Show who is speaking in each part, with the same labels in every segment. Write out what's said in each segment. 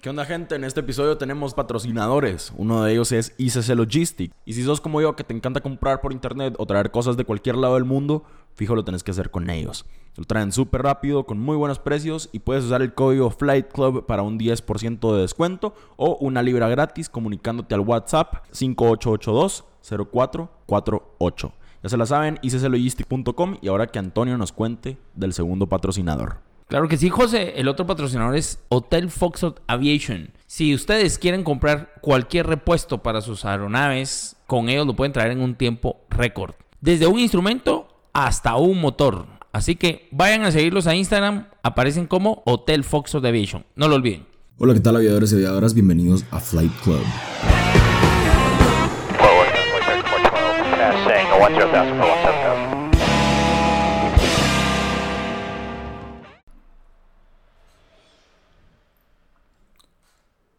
Speaker 1: ¿Qué onda gente? En este episodio tenemos patrocinadores. Uno de ellos es ICC Logistic. Y si sos como yo que te encanta comprar por internet o traer cosas de cualquier lado del mundo, fijo lo tenés que hacer con ellos. Lo traen súper rápido, con muy buenos precios y puedes usar el código Flight Club para un 10% de descuento o una libra gratis comunicándote al WhatsApp 5882-0448. Ya se la saben, icclogistic.com y ahora que Antonio nos cuente del segundo patrocinador.
Speaker 2: Claro que sí, José. El otro patrocinador es Hotel Foxtrot Aviation. Si ustedes quieren comprar cualquier repuesto para sus aeronaves, con ellos lo pueden traer en un tiempo récord. Desde un instrumento hasta un motor. Así que vayan a seguirlos a Instagram. Aparecen como Hotel Foxtrot Aviation. No lo olviden.
Speaker 1: Hola, ¿qué tal aviadores y aviadoras? Bienvenidos a Flight Club.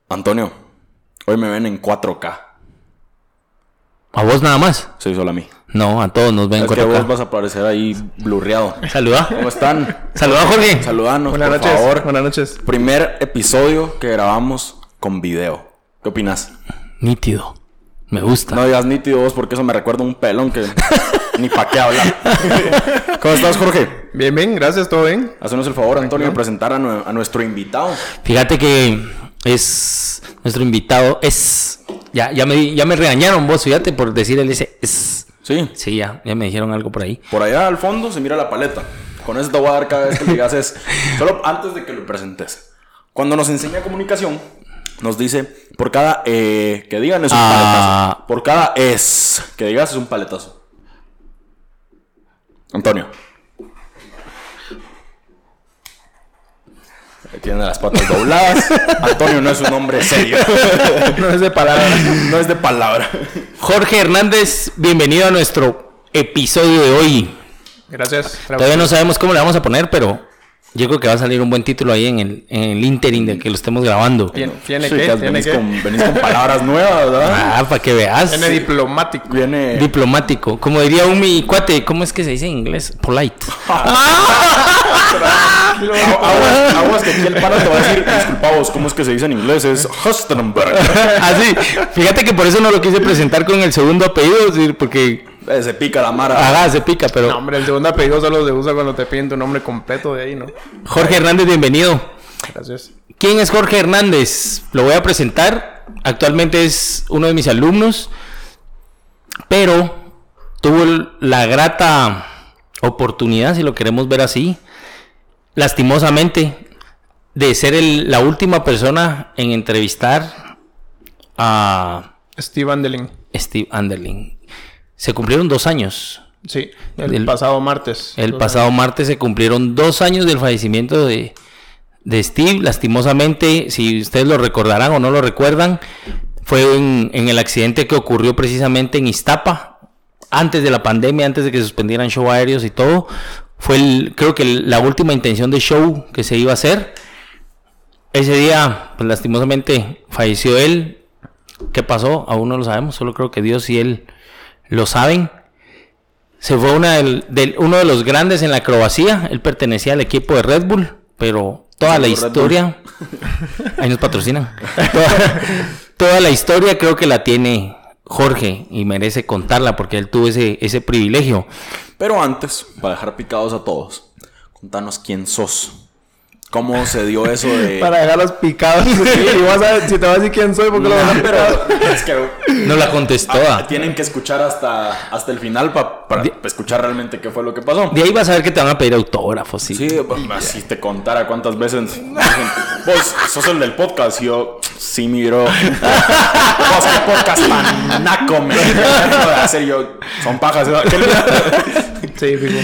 Speaker 1: Antonio, hoy me ven en 4K.
Speaker 2: ¿A vos nada más?
Speaker 1: Sí, solo a mí.
Speaker 2: No, a todos nos ven en
Speaker 1: Es que
Speaker 2: 4K.
Speaker 1: vos vas a aparecer ahí blurreado.
Speaker 2: Saluda.
Speaker 1: ¿Cómo están?
Speaker 2: Saluda, Jorge.
Speaker 1: Saludanos,
Speaker 3: Buenas
Speaker 1: por
Speaker 3: noches.
Speaker 1: favor.
Speaker 3: Buenas noches.
Speaker 1: Primer episodio que grabamos con video. ¿Qué opinas?
Speaker 2: Nítido. Me gusta.
Speaker 1: No digas nítido vos porque eso me recuerda a un pelón que ni pa' qué hablar. ¿Cómo estás, Jorge?
Speaker 3: Bien, bien, gracias, todo bien.
Speaker 1: Hacenos el favor, Antonio, de presentar a, a nuestro invitado.
Speaker 2: Fíjate que es nuestro invitado es ya ya me ya me regañaron vos fíjate por decir el ese es
Speaker 1: Sí,
Speaker 2: sí ya ya me dijeron algo por ahí
Speaker 1: por allá al fondo se mira la paleta. Con eso te voy a dar cada vez que le digas es. Solo antes de que lo presentes. Cuando nos enseña comunicación, nos dice, por cada eh, que digan es un
Speaker 2: Ah.
Speaker 1: paletazo. Por cada es que digas es un paletazo. Antonio. Tiene las patas dobladas. Antonio no es un hombre serio.
Speaker 3: No es de palabra.
Speaker 1: No es de palabra.
Speaker 2: Jorge Hernández bienvenido a nuestro episodio de hoy
Speaker 3: Gracias.
Speaker 2: todavía no sabemos cómo le vamos a poner pero yo creo que va a salir un buen título ahí en el en el interim de que lo estemos grabando
Speaker 3: Tiene, tiene
Speaker 1: Sí,
Speaker 3: que, tiene
Speaker 1: venís,
Speaker 3: que.
Speaker 1: con, venís con palabras nuevas, ¿verdad?
Speaker 2: ah para que veas
Speaker 3: Tiene diplomático.
Speaker 1: Viene.
Speaker 2: diplomático como diría un mi cuate cómo es que se dice en inglés polite
Speaker 1: Aguas, aguas que aquí el pana te va a decir, disculpa vos, ¿cómo es que se dice en inglés? Es Hustenberg.
Speaker 2: así fíjate que por eso no lo quise presentar con el segundo apellido porque
Speaker 1: Eh, Se pica la mara.
Speaker 2: Ajá, se pica, pero
Speaker 3: No, hombre, el segundo apellido solo se usa cuando te piden tu nombre completo de ahí, ¿no?
Speaker 2: Jorge Hernández, bienvenido.
Speaker 3: Gracias.
Speaker 2: ¿Quién es Jorge Hernández? Lo voy a presentar. Actualmente es uno de mis alumnos, pero tuvo la grata oportunidad, si lo queremos ver así, lastimosamente, de ser el- la última persona en entrevistar a
Speaker 3: Steve Andelin.
Speaker 2: Steve Anderling. Se cumplieron dos años.
Speaker 3: Sí, el,
Speaker 2: El-
Speaker 3: pasado martes.
Speaker 2: El pasado martes se cumplieron dos años del fallecimiento de, de Steve. Lastimosamente, si ustedes lo recordarán o no lo recuerdan, fue en, en el accidente que ocurrió precisamente en Iztapa, antes de la pandemia, antes de que suspendieran show aéreos y todo. Fue el, creo que la última intención de show que se iba a hacer. Ese día, pues lastimosamente, falleció él. ¿Qué pasó? Aún no lo sabemos, solo creo que Dios y él lo saben. Se fue una del- del- uno de los grandes en la acrobacía. Él pertenecía al equipo de Red Bull, pero toda la historia. Ahí nos patrocinan. toda, toda la historia creo que la tiene Jorge y merece contarla porque él tuvo ese, ese privilegio.
Speaker 1: Pero antes, para dejar picados a todos, contanos quién sos. ¿Cómo se dio eso de.
Speaker 3: Para dejarlos picados. y vas a ver, si te vas a decir quién soy, porque lo vas a
Speaker 1: No, pero es que
Speaker 2: No la contestó.
Speaker 1: ah, tienen que escuchar hasta, hasta el final pa- para escuchar realmente qué fue lo que pasó.
Speaker 2: De ahí vas a ver que te van a pedir autógrafos. Sí.
Speaker 1: Sí, bueno, si te contara cuántas veces vos sos el del podcast y yo, sí, mi bro. Vos qué podcast tan naco, me de hacer yo, son pajas.
Speaker 3: Sí, fijo.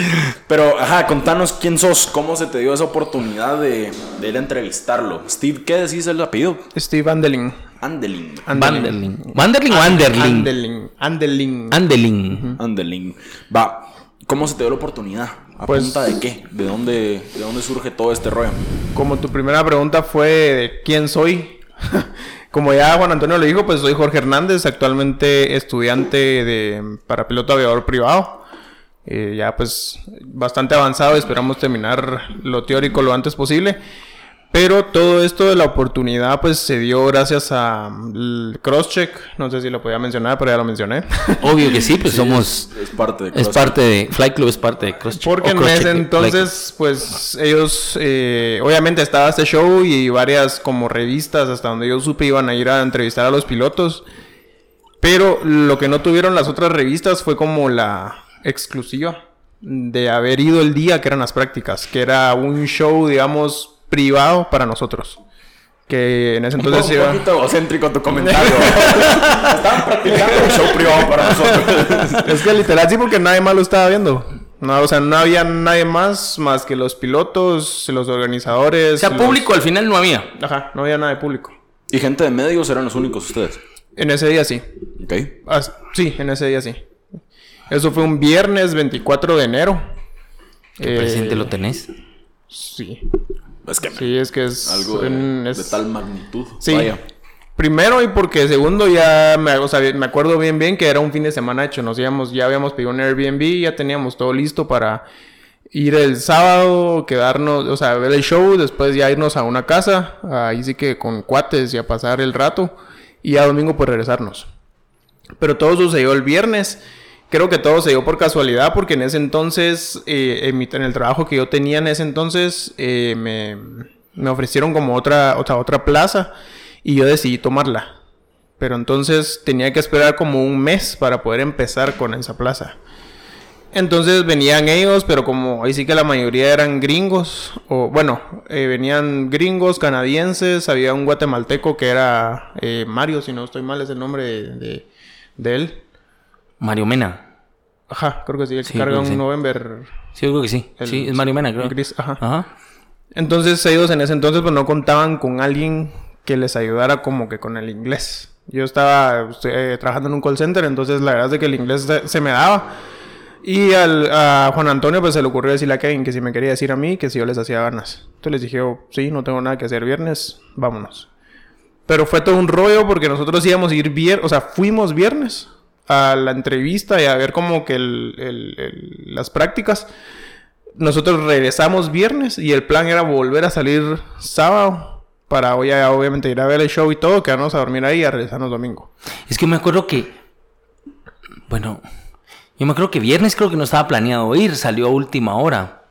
Speaker 1: Pero, ajá, contanos quién sos, cómo se te dio esa oportunidad de, de ir a entrevistarlo. Steve, ¿qué decís el apellido?
Speaker 3: Steve Andelin.
Speaker 1: Andelin.
Speaker 2: Vanderling. ¿Vanderling o Anderling?
Speaker 3: Andelin. Andelin.
Speaker 2: Anderling.
Speaker 1: Andelin. Va, ¿cómo se te dio la oportunidad? ¿A
Speaker 3: Pues-
Speaker 1: punta de qué? ¿De dónde, ¿De dónde surge todo este rollo?
Speaker 3: Como tu primera pregunta fue de quién soy. Como ya Juan Antonio le dijo, pues soy Jorge Hernández, actualmente estudiante de para piloto aviador privado. Eh, ya pues bastante avanzado, esperamos terminar lo teórico lo antes posible. Pero todo esto de la oportunidad pues se dio gracias a mm, Crosscheck, no sé si lo podía mencionar, pero ya lo mencioné.
Speaker 2: Obvio que sí, pues somos...
Speaker 1: Es parte de
Speaker 2: Es parte de... Fly Club es parte de CrossCheck.
Speaker 3: Porque en
Speaker 2: CrossCheck
Speaker 3: ese entonces, pues ellos, eh, obviamente estaba este show y varias como revistas, hasta donde yo supe, iban a ir a entrevistar a los pilotos. Pero lo que no tuvieron las otras revistas fue como la exclusiva de haber ido el día que eran las prácticas, que era un show, digamos, privado para nosotros. Que en ese entonces
Speaker 1: un
Speaker 3: iba...
Speaker 1: poquito egocéntrico tu comentario. Estaban practicando un show privado para nosotros.
Speaker 3: Es que literal sí, porque nadie más lo estaba viendo. No, o sea, no había nadie más más que los pilotos, los organizadores.
Speaker 2: O sea,
Speaker 3: los-
Speaker 2: público al final no había.
Speaker 3: Ajá, no había nada de público.
Speaker 1: y gente de medios eran los únicos ustedes.
Speaker 3: En ese día sí.
Speaker 1: Ok.
Speaker 3: Ah, sí, en ese día sí. Eso fue un viernes 24 de enero.
Speaker 2: ¿Qué
Speaker 3: Eh,
Speaker 2: presente lo tenés?
Speaker 3: Sí.
Speaker 1: Es que
Speaker 3: Sí, es que es...
Speaker 1: algo de, tal magnitud.
Speaker 3: Sí.
Speaker 1: Vaya.
Speaker 3: Primero y porque segundo ya me, o sea, me acuerdo bien bien que era un fin de semana hecho. Nos íbamos, ya habíamos pedido un Airbnb, ya teníamos todo listo para ir el sábado, quedarnos, o sea, ver el show, después ya irnos a una casa, ahí sí que con cuates y a pasar el rato, y ya domingo pues regresarnos. Pero todo sucedió el viernes. Creo que todo se dio por casualidad porque en ese entonces, eh, en, el trabajo que yo tenía en ese entonces, eh, me, me ofrecieron como otra, otra, otra plaza y yo decidí tomarla. Pero entonces tenía que esperar como un mes para poder empezar con esa plaza. Entonces venían ellos, pero como ahí sí que la mayoría eran gringos, o bueno, eh, venían gringos, canadienses, había un guatemalteco que era Mario, si no estoy mal, es el nombre de- de él.
Speaker 2: Mario Mena.
Speaker 3: Ajá, creo que sí, el que
Speaker 2: Sí,
Speaker 3: carga un
Speaker 2: sí.
Speaker 3: November.
Speaker 2: Sí, yo creo que sí.
Speaker 3: El-
Speaker 2: sí, es Mario Mena, creo.
Speaker 3: gris, ajá.
Speaker 2: Ajá.
Speaker 3: Entonces ellos en ese entonces pues no contaban con alguien que les ayudara como que con el inglés. Yo estaba eh, trabajando en un call center, entonces la verdad es que el inglés se, se me daba. Y al, a Juan Antonio pues se le ocurrió decirle a Kevin que si me quería decir a mí que si yo les hacía ganas. Entonces les dije, oh, sí, no tengo nada que hacer viernes, vámonos. Pero fue todo un rollo porque nosotros íbamos a ir viernes, o sea, fuimos viernes a la entrevista y a ver como que el- el- las prácticas. Nosotros regresamos viernes y el plan era volver a salir sábado para hoy obviamente ir a ver el show y todo, quedarnos a dormir ahí y a regresarnos domingo.
Speaker 2: Es que me acuerdo que. Bueno, yo me acuerdo que viernes creo que no estaba planeado ir, salió a última hora.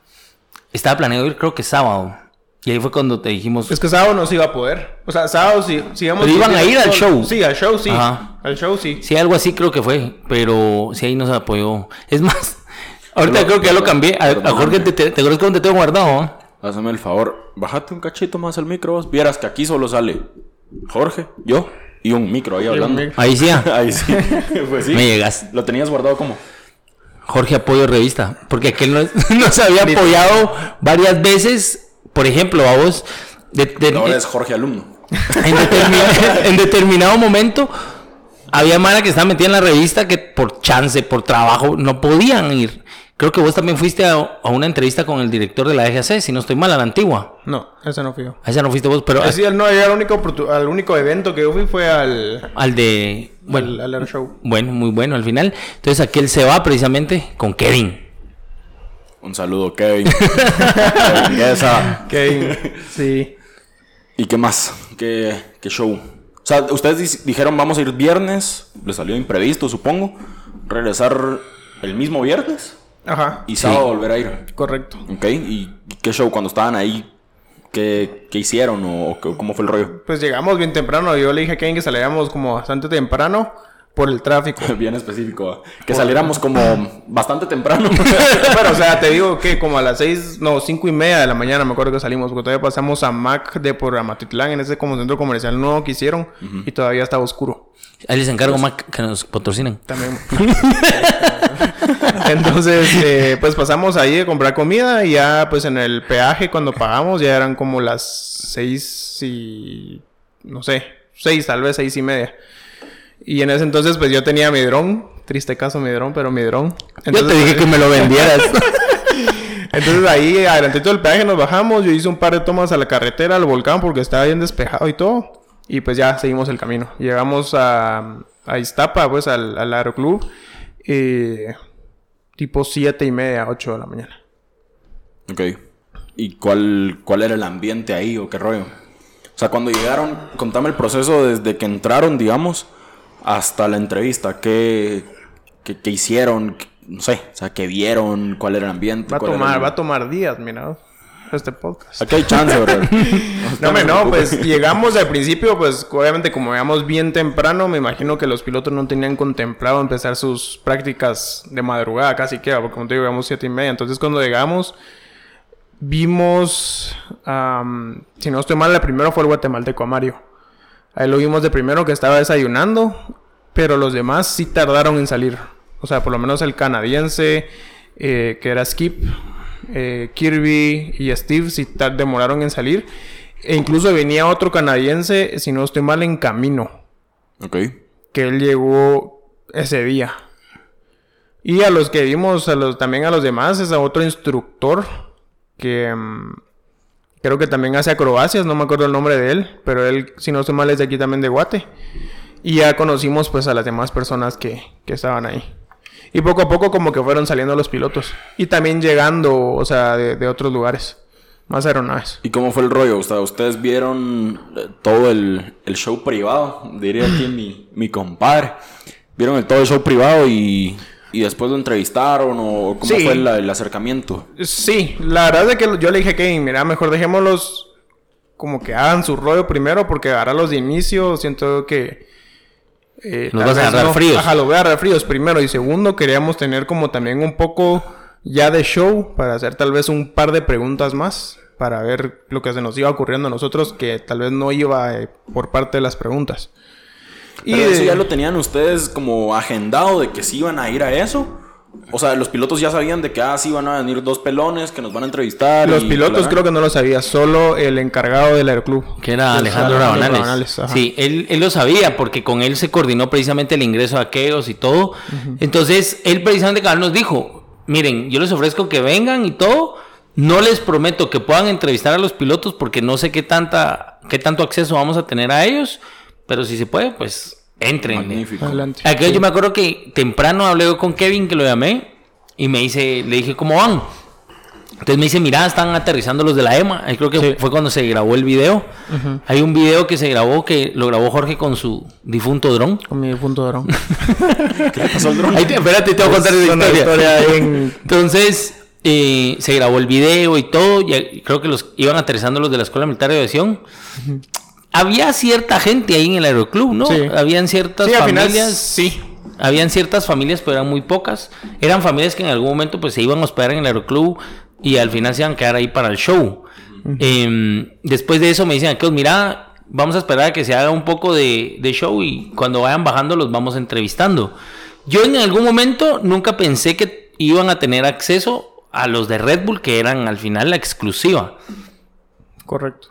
Speaker 2: Estaba planeado ir, creo que sábado. Y ahí fue cuando te dijimos.
Speaker 3: Es que sábado no se iba a poder. O sea, sábado sí, sí íbamos
Speaker 2: Pero iban a ir al show.
Speaker 3: Sí, al show sí.
Speaker 2: Ajá.
Speaker 3: Al show sí.
Speaker 2: Sí, algo así creo que fue, pero sí ahí nos apoyó. Es más, ahorita
Speaker 1: Pero-
Speaker 2: creo que ya lo cambié. A, a Jorge, te, te, ¿te acuerdas cómo te tengo guardado?
Speaker 1: Hazme el favor, bájate un cachito más el micro. vos. Vieras que aquí solo sale Jorge, yo y un micro ahí hablando.
Speaker 2: Ahí sí, ah.
Speaker 1: Ahí sí. pues sí.
Speaker 2: me llegas.
Speaker 1: ¿Lo tenías guardado como?
Speaker 2: Jorge Apoyo Revista, porque aquel nos, nos había apoyado varias veces. Por ejemplo, a vos, de- de-
Speaker 1: Ahora es Jorge Alumno.
Speaker 2: en, determin- en determinado momento había Mara que estaba metida en la revista que por chance, por trabajo, no podían ir. Creo que vos también fuiste a, a una entrevista con el director de la EGC, si no estoy mal, a la antigua.
Speaker 3: No, ese no fui yo.
Speaker 2: A esa no fuiste vos, pero
Speaker 3: sí, el- no, al único, al único evento que yo fui fue al,
Speaker 2: al de... Bueno,
Speaker 3: al, al Air show.
Speaker 2: bueno, muy bueno al final. Entonces aquel se va precisamente con Kevin.
Speaker 1: Un saludo, Kevin. Kevin.
Speaker 3: Kevin, sí.
Speaker 1: ¿Y qué más? ¿Qué, qué show? O sea, ustedes di- dijeron vamos a ir viernes. Les salió imprevisto, supongo. Regresar el mismo viernes.
Speaker 3: Ajá,
Speaker 1: Y sábado volver a ir.
Speaker 3: correcto.
Speaker 1: Ok. ¿Y qué show? Cuando estaban ahí, ¿qué, qué hicieron? ¿O, o qué- cómo fue el rollo?
Speaker 3: Pues llegamos bien temprano. Yo le dije a Kevin que saliéramos como bastante temprano por el tráfico.
Speaker 1: Bien específico. Que saliéramos como bastante temprano.
Speaker 3: Pero, o sea, te digo que como a las seis, no, cinco y media de la mañana me acuerdo que salimos. Porque todavía pasamos a Mac de por Amatitlán, en ese como centro comercial nuevo que hicieron. Y todavía estaba oscuro.
Speaker 2: Ahí les encargo más que nos patrocinen.
Speaker 3: También. Entonces, eh, pues pasamos ahí a comprar comida y ya pues en el peaje cuando pagamos ya eran como las seis y... no sé, seis tal vez, seis y media. Y en ese entonces pues yo tenía mi dron, triste caso mi dron, pero mi dron.
Speaker 2: Yo te dije que me lo vendieras.
Speaker 3: Entonces ahí adelantito del peaje nos bajamos, yo hice un par de tomas a la carretera, al volcán porque estaba bien despejado y todo. Y pues ya seguimos el camino. Llegamos a, a Iztapa, pues al, al aeroclub. eh, tipo siete y media, ocho de la mañana.
Speaker 1: ok. ¿Y cuál, cuál era el ambiente ahí o qué rollo? O sea, cuando llegaron, contame el proceso desde que entraron, digamos, hasta la entrevista. ¿Qué, qué, qué hicieron? No sé, o sea, ¿qué vieron? ¿Cuál era el ambiente?
Speaker 3: Va a
Speaker 1: ¿Cuál era
Speaker 3: tomar,
Speaker 1: el-
Speaker 3: va a tomar días, mira, este podcast.
Speaker 1: Aquí hay chance, ¿verdad?
Speaker 3: No, me no, pues llegamos al principio, pues obviamente como veamos bien temprano, me imagino que los pilotos no tenían contemplado empezar sus prácticas de madrugada casi que, porque como te digo, llegamos siete y media. Entonces cuando llegamos, vimos, am, si no estoy mal, el primero fue el guatemalteco a Mario. Ahí lo vimos de primero que estaba desayunando, pero los demás sí tardaron en salir. O sea, por lo menos el canadiense, eh, que era Skip, eh, Kirby y Steve, sí demoraron en salir. E incluso venía otro canadiense, si no estoy mal, en camino,
Speaker 1: Ok.
Speaker 3: que él llegó ese día. Y a los que vimos, a los, también a los demás, es a otro instructor que mm, creo que también hace acrobacias, no me acuerdo el nombre de él, pero él, si no estoy mal, es de aquí también de Guate. Y ya conocimos pues a las demás personas que, que estaban ahí. Y poco a poco como que fueron saliendo los pilotos. Y también llegando, o sea, de, otros lugares. Más aeronaves.
Speaker 1: ¿Y cómo fue el rollo? O sea, ¿ustedes vieron eh, todo el, el show privado? Diría aquí mi, mi compadre. ¿Vieron el, todo el show privado y, y después lo entrevistaron? ¿O cómo
Speaker 3: Sí.
Speaker 1: fue la- el acercamiento?
Speaker 3: Sí, la verdad es que yo le dije a Kevin, mira, mejor dejémoslos como que hagan su rollo primero, porque ahora los de inicio siento que... eh,
Speaker 2: Los vas a agarrar fríos.
Speaker 3: Ajá, los voy a agarrar fríos primero. Y segundo, queríamos tener como también un poco ya de show para hacer tal vez un par de preguntas más, para ver lo que se nos iba ocurriendo a nosotros, que tal vez no iba eh, por parte de las preguntas.
Speaker 1: ¿Y
Speaker 3: de-
Speaker 1: eso ya lo tenían ustedes como agendado de que sí iban a ir a eso? O sea, los pilotos ya sabían de que, ah, sí van a venir dos pelones que nos van a entrevistar.
Speaker 3: Los
Speaker 1: y
Speaker 3: pilotos
Speaker 1: bla,
Speaker 3: creo que no lo sabía, solo el encargado del aeroclub.
Speaker 2: Que era Alejandro Rabanales. Sí, él, él lo sabía porque con él se coordinó precisamente el ingreso a Keos y todo. Entonces, él precisamente nos dijo, miren, yo les ofrezco que vengan y todo. No les prometo que puedan entrevistar a los pilotos porque no sé qué tanta, qué tanto acceso vamos a tener a ellos. Pero si se puede, pues entren.
Speaker 1: Magnífico.
Speaker 3: Adelante.
Speaker 2: Aquel yo me acuerdo que temprano hablé con Kevin, que lo llamé, y me dice, le dije, ¿cómo van? Entonces me dice, mira, están aterrizando los de la EMA. Ahí creo que
Speaker 3: Sí.
Speaker 2: fue cuando se grabó el video. Hay un video que se grabó, que lo grabó Jorge con su difunto dron.
Speaker 3: Con mi de oro.
Speaker 1: ¿Qué le pasó al dron?
Speaker 2: Ahí te- espérate, te voy a contar esa
Speaker 3: una
Speaker 2: historia. Entonces, eh, se grabó el video y todo. Y creo que los iban aterrizando los de la Escuela Militar de Aviación. Había cierta gente ahí en el aeroclub, ¿no?
Speaker 3: Sí.
Speaker 2: Habían ciertas
Speaker 3: Sí, al final
Speaker 2: familias.
Speaker 3: sí.
Speaker 2: Habían ciertas familias, pero eran muy pocas. Eran familias que en algún momento pues se iban a hospedar en el aeroclub y al final se iban a quedar ahí para el show. Em, después de eso me dicen aquellos, mira, vamos a esperar a que se haga un poco de, de show y cuando vayan bajando los vamos entrevistando. Yo en algún momento nunca pensé que iban a tener acceso a los de Red Bull, que eran al final la exclusiva.
Speaker 3: Correcto.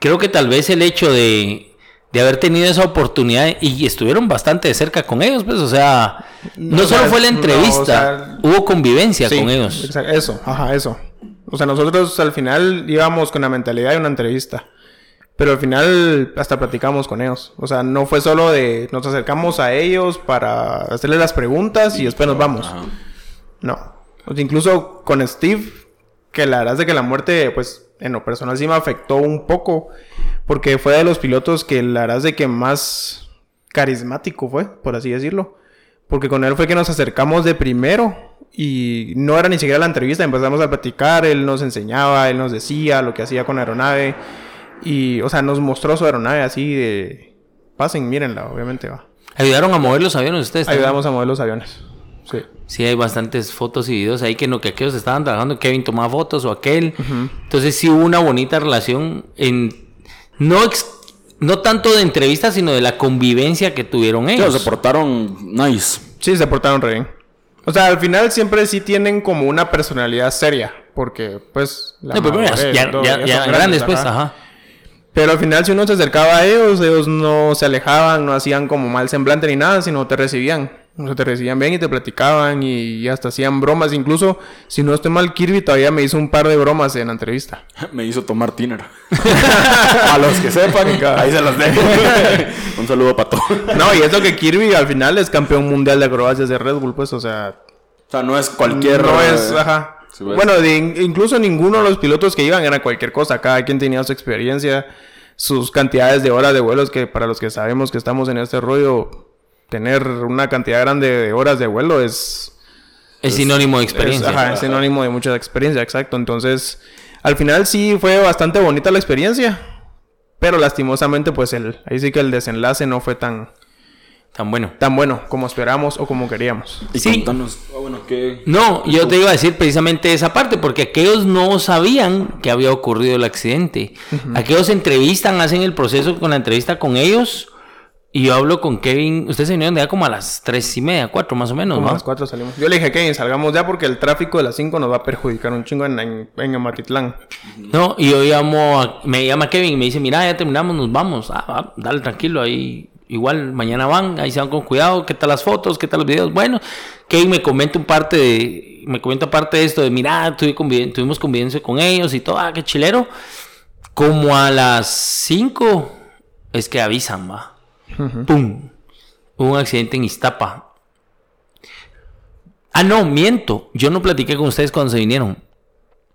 Speaker 2: Creo que tal vez el hecho de, de haber tenido esa oportunidad y estuvieron bastante de cerca con ellos, pues, o sea, no, solo
Speaker 3: sea,
Speaker 2: fue la
Speaker 3: no,
Speaker 2: entrevista,
Speaker 3: o sea,
Speaker 2: hubo convivencia
Speaker 3: Sí,
Speaker 2: con ellos.
Speaker 3: Eso, ajá, eso. O sea, nosotros al final íbamos con la mentalidad de una entrevista. Pero al final hasta platicamos con ellos. O sea, no fue solo de nos acercamos a ellos para hacerles las preguntas y después nos vamos.
Speaker 1: Ajá.
Speaker 3: No. O sea, incluso con Steve, que la verdad es de que la muerte, pues, en lo personal sí me afectó un poco. Porque fue de los pilotos que la verdad es de que más carismático fue, por así decirlo. Porque con él fue que nos acercamos de primero. Y no era ni siquiera la entrevista, empezamos a platicar, él nos enseñaba, él nos decía lo que hacía con la aeronave. Y, o sea, nos mostró su aeronave así de... Pasen, mírenla, obviamente va.
Speaker 2: Ayudaron a mover los aviones ustedes. también?
Speaker 3: Ayudamos a mover los aviones. Sí.
Speaker 2: Sí, hay bastantes fotos y videos ahí que no que aquellos estaban trabajando, Kevin tomaba fotos o aquel. Entonces sí hubo una bonita relación en no ex- no tanto de entrevistas, sino de la convivencia que tuvieron
Speaker 1: Sí,
Speaker 2: ellos.
Speaker 1: se portaron nice.
Speaker 3: Sí, se portaron re bien. O sea, al final siempre sí tienen como una personalidad seria. Porque, pues... la
Speaker 2: No, pero bueno, ya, ya-
Speaker 3: ya
Speaker 2: ya grandes, pues,
Speaker 3: ajá.
Speaker 2: ajá.
Speaker 3: Pero al final, si uno se acercaba a ellos, ellos no se alejaban, no hacían como mal semblante ni nada, sino te recibían. O sea, te recibían bien y te platicaban y hasta hacían bromas. Incluso, si no estoy mal, Kirby todavía me hizo un par de bromas en la entrevista.
Speaker 1: Me hizo tomar tiner. a los que sepan, ahí se los dejo. Un saludo para todos.
Speaker 3: No, y eso que Kirby al final es campeón mundial de acrobacias de Red Bull, pues, o sea...
Speaker 1: O sea, no es cualquier.
Speaker 3: No es, ajá.
Speaker 1: Sí, pues.
Speaker 3: bueno, de- incluso ninguno de los pilotos que iban era cualquier cosa. Cada quien tenía su experiencia, sus cantidades de horas de vuelos que para los que sabemos que estamos en este rollo, tener una cantidad grande de horas de vuelo es
Speaker 2: Es sinónimo de
Speaker 3: Es,
Speaker 2: experiencia.
Speaker 3: ajá, es sinónimo de mucha experiencia, exacto. Entonces, al final sí fue bastante bonita la experiencia. Pero lastimosamente, pues el, ahí sí que el desenlace no fue tan,
Speaker 2: Tan bueno.
Speaker 3: tan bueno como esperamos o como queríamos.
Speaker 1: Y
Speaker 2: Sí.
Speaker 1: contanos, ah, bueno, ¿qué?
Speaker 2: No, yo te iba a decir precisamente esa parte, porque aquellos no sabían que había ocurrido el accidente. Aquellos entrevistan, hacen el proceso con la entrevista con ellos. Y yo hablo con Kevin. Ustedes se vinieron de allá como a las tres y media, cuatro más o menos,
Speaker 3: Como a
Speaker 2: ¿no?
Speaker 3: las 4 salimos. Yo le dije, Kevin, salgamos ya porque el tráfico de las 5 nos va a perjudicar un chingo en, en, en Amatitlán.
Speaker 2: No, y yo llamo, a- me llama Kevin y me dice, mira, ya terminamos, nos vamos. Ah, va, dale tranquilo, ahí igual mañana van, ahí se van con cuidado, qué tal las fotos, qué tal los videos. Bueno, Kevin me comenta un parte de, me comenta parte de esto de, mira, tuve conviven- tuvimos convivencia con ellos y todo, ah, qué chilero. Como a las 5 es que avisan, va. ¡Pum! Hubo un accidente en Iztapa. Ah, no, miento. Yo no platiqué con ustedes cuando se vinieron.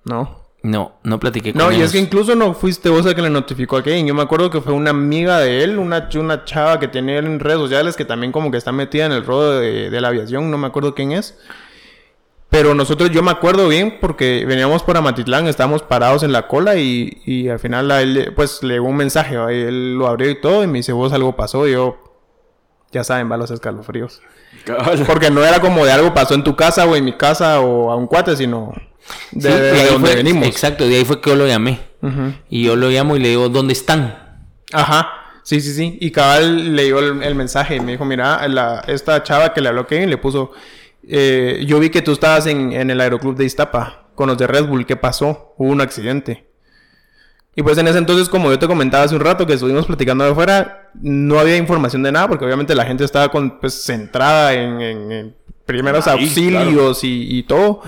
Speaker 3: No.
Speaker 2: No, no platiqué con
Speaker 3: No, y es que incluso no fuiste vos el que le notificó a Kevin. Yo me acuerdo que fue una amiga de él, una, ch- una chava que tenía él en redes sociales que también como que está metida en el de, de la aviación. No me acuerdo quién es. Pero nosotros, yo me acuerdo bien porque veníamos por Amatitlán, estábamos parados en la cola y, y al final a él, pues le llegó un mensaje. ¿va? Y él lo abrió y todo y me dice, vos algo pasó. Y yo, ya saben, va los escalofríos.
Speaker 1: Cabal.
Speaker 3: Porque no era como de algo pasó en tu casa o en mi casa o a un cuate, sino de,
Speaker 2: Sí,
Speaker 3: de
Speaker 2: de
Speaker 3: donde
Speaker 2: fue-
Speaker 3: venimos.
Speaker 2: Exacto, de ahí fue que yo lo llamé. Y yo lo llamo y le digo, ¿dónde están?
Speaker 3: Ajá, sí, sí, sí. Y cabal le dio el, el mensaje y me dijo, mira, la, esta chava que le habló Kevin le puso, eh, yo vi que tú estabas en, en el aeroclub de Iztapa con los de Red Bull, ¿qué pasó? Hubo un accidente. Y pues en ese entonces, como yo te comentaba hace un rato que estuvimos platicando de afuera, no había información de nada porque obviamente la gente estaba con, pues, centrada en, en- en primeros
Speaker 1: Ahí,
Speaker 3: auxilios y, y todo.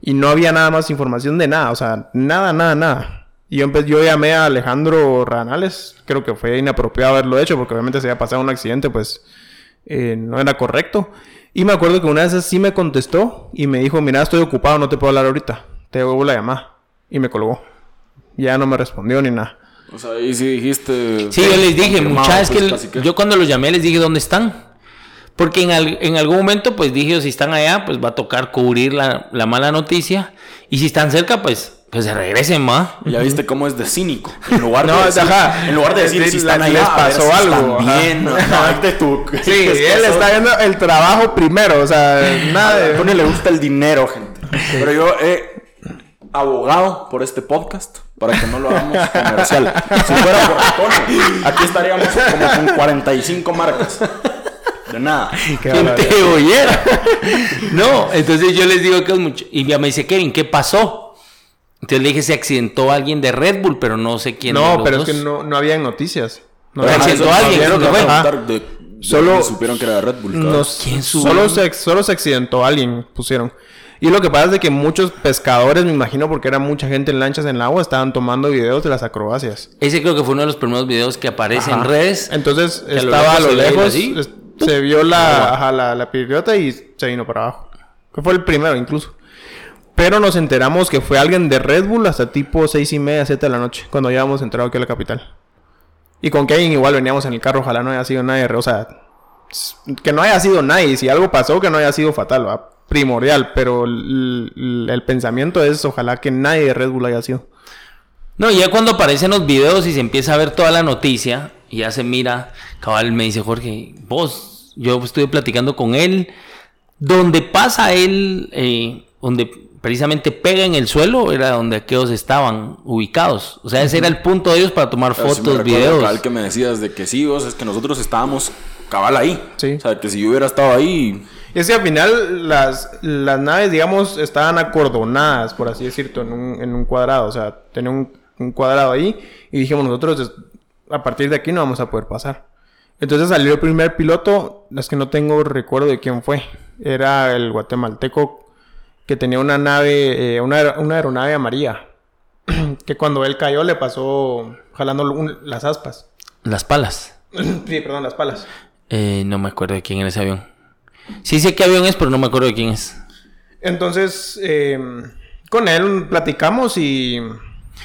Speaker 3: Y no había nada más información de nada, o sea, nada, nada, nada. Y yo, yo llamé a Alejandro Ranales, creo que fue inapropiado haberlo hecho porque obviamente se había pasado un accidente, pues eh, no era correcto. Y me acuerdo que una vez sí me contestó y me dijo, mira, estoy ocupado, no te puedo hablar ahorita, te devuelvo la llamada. Y me colgó. Ya no me respondió ni nada.
Speaker 1: O sea, ahí sí dijiste.
Speaker 2: Sí, yo les dije, muchachos,
Speaker 1: pues,
Speaker 2: que- yo cuando los llamé les dije, ¿dónde están? Porque en, al- en algún momento, pues dije, si están allá, pues va a tocar cubrir la, la mala noticia. Y si están cerca, pues que se regresen más.
Speaker 1: Ya viste cómo es de cínico. En lugar de
Speaker 3: No,
Speaker 1: decir,
Speaker 3: ajá.
Speaker 1: en lugar de decir
Speaker 3: Sí,
Speaker 1: si
Speaker 3: la-
Speaker 1: están ahí,
Speaker 3: les
Speaker 1: a ver
Speaker 3: pasó
Speaker 1: si
Speaker 3: algo,
Speaker 1: están
Speaker 3: ajá.
Speaker 1: bien. Ajá, de tu-
Speaker 3: Sí,
Speaker 1: les
Speaker 3: él
Speaker 1: pasó-
Speaker 3: está viendo el trabajo primero, o sea, nada
Speaker 1: A
Speaker 3: de...
Speaker 1: Tony le gusta el dinero, gente. Pero yo he abogado por este podcast para que no lo hagamos comercial. Si fuera por Tony, aquí estaríamos como con 45 marcas. De nada.
Speaker 3: Qué
Speaker 2: ¿Quién te oyera? no, entonces yo les digo que es mucho. Y ya me dice, Kevin, ¿qué pasó? Entonces le dije, se accidentó alguien de Red Bull, pero no sé quién. de
Speaker 3: No,
Speaker 2: los
Speaker 3: pero
Speaker 2: dos.
Speaker 3: es que no, no había noticias. No
Speaker 2: Pero
Speaker 3: había-
Speaker 2: accidentó alguien,
Speaker 1: eso
Speaker 2: eso
Speaker 1: te
Speaker 2: fue.
Speaker 1: voy a
Speaker 3: Ajá.
Speaker 1: contar de-
Speaker 3: Solo-
Speaker 1: supieron que era de Red Bull. cabrón.
Speaker 3: Nos-
Speaker 2: ¿Quién subió?
Speaker 3: solo, se, solo se accidentó alguien, pusieron. Y lo que pasa es de que muchos pescadores, me imagino, porque era mucha gente en lanchas en el agua, estaban tomando videos de las acrobacias.
Speaker 2: Ese creo que fue uno de los primeros videos que aparece en redes.
Speaker 3: Entonces
Speaker 2: Que a lo
Speaker 3: estaba a
Speaker 2: lejos
Speaker 3: lo
Speaker 2: se
Speaker 3: lejos, es- se vio la, ajá, la, la piedrota y se vino para abajo. Que fue el primero incluso. Pero nos enteramos que fue alguien de Red Bull hasta tipo seis y media, siete de la noche, cuando ya habíamos entrado aquí a la capital. Y con Kevin igual veníamos en el carro, ojalá no haya sido nadie, o sea, que no haya sido nadie, si algo pasó que no haya sido fatal, primordial, pero el, pensamiento es ojalá que nadie de Red Bull haya sido.
Speaker 2: No, ya cuando aparecen los videos y se empieza a ver toda la noticia, y ya se mira, cabal me dice Jorge, vos, yo estuve platicando con él, donde pasa él, eh, precisamente pega en el suelo, era donde aquellos estaban ubicados. O sea, ese era el punto de ellos para tomar
Speaker 1: Pero sí me
Speaker 2: fotos,
Speaker 1: recuerdo,
Speaker 2: videos.
Speaker 1: cabal, que me decías de que sí, vos, es que nosotros estábamos cabal ahí.
Speaker 3: Sí.
Speaker 1: O sea, que si yo hubiera estado ahí,
Speaker 3: Y es que al final las, las naves, digamos, estaban acordonadas, por así decirlo, en un, en un cuadrado. O sea, tenía un, un cuadrado ahí y dijimos nosotros, a partir de aquí no vamos a poder pasar. Entonces salió el primer piloto, es que no tengo recuerdo de quién fue. Era el guatemalteco que tenía una nave, eh, una, una aeronave amarilla. que cuando él cayó le pasó jalando un- las aspas.
Speaker 2: Las palas.
Speaker 3: sí, perdón, las palas.
Speaker 2: Eh, no me acuerdo de quién era ese avión. Sí sé qué avión es, pero no me acuerdo de quién es.
Speaker 3: Entonces, eh, Con él platicamos y...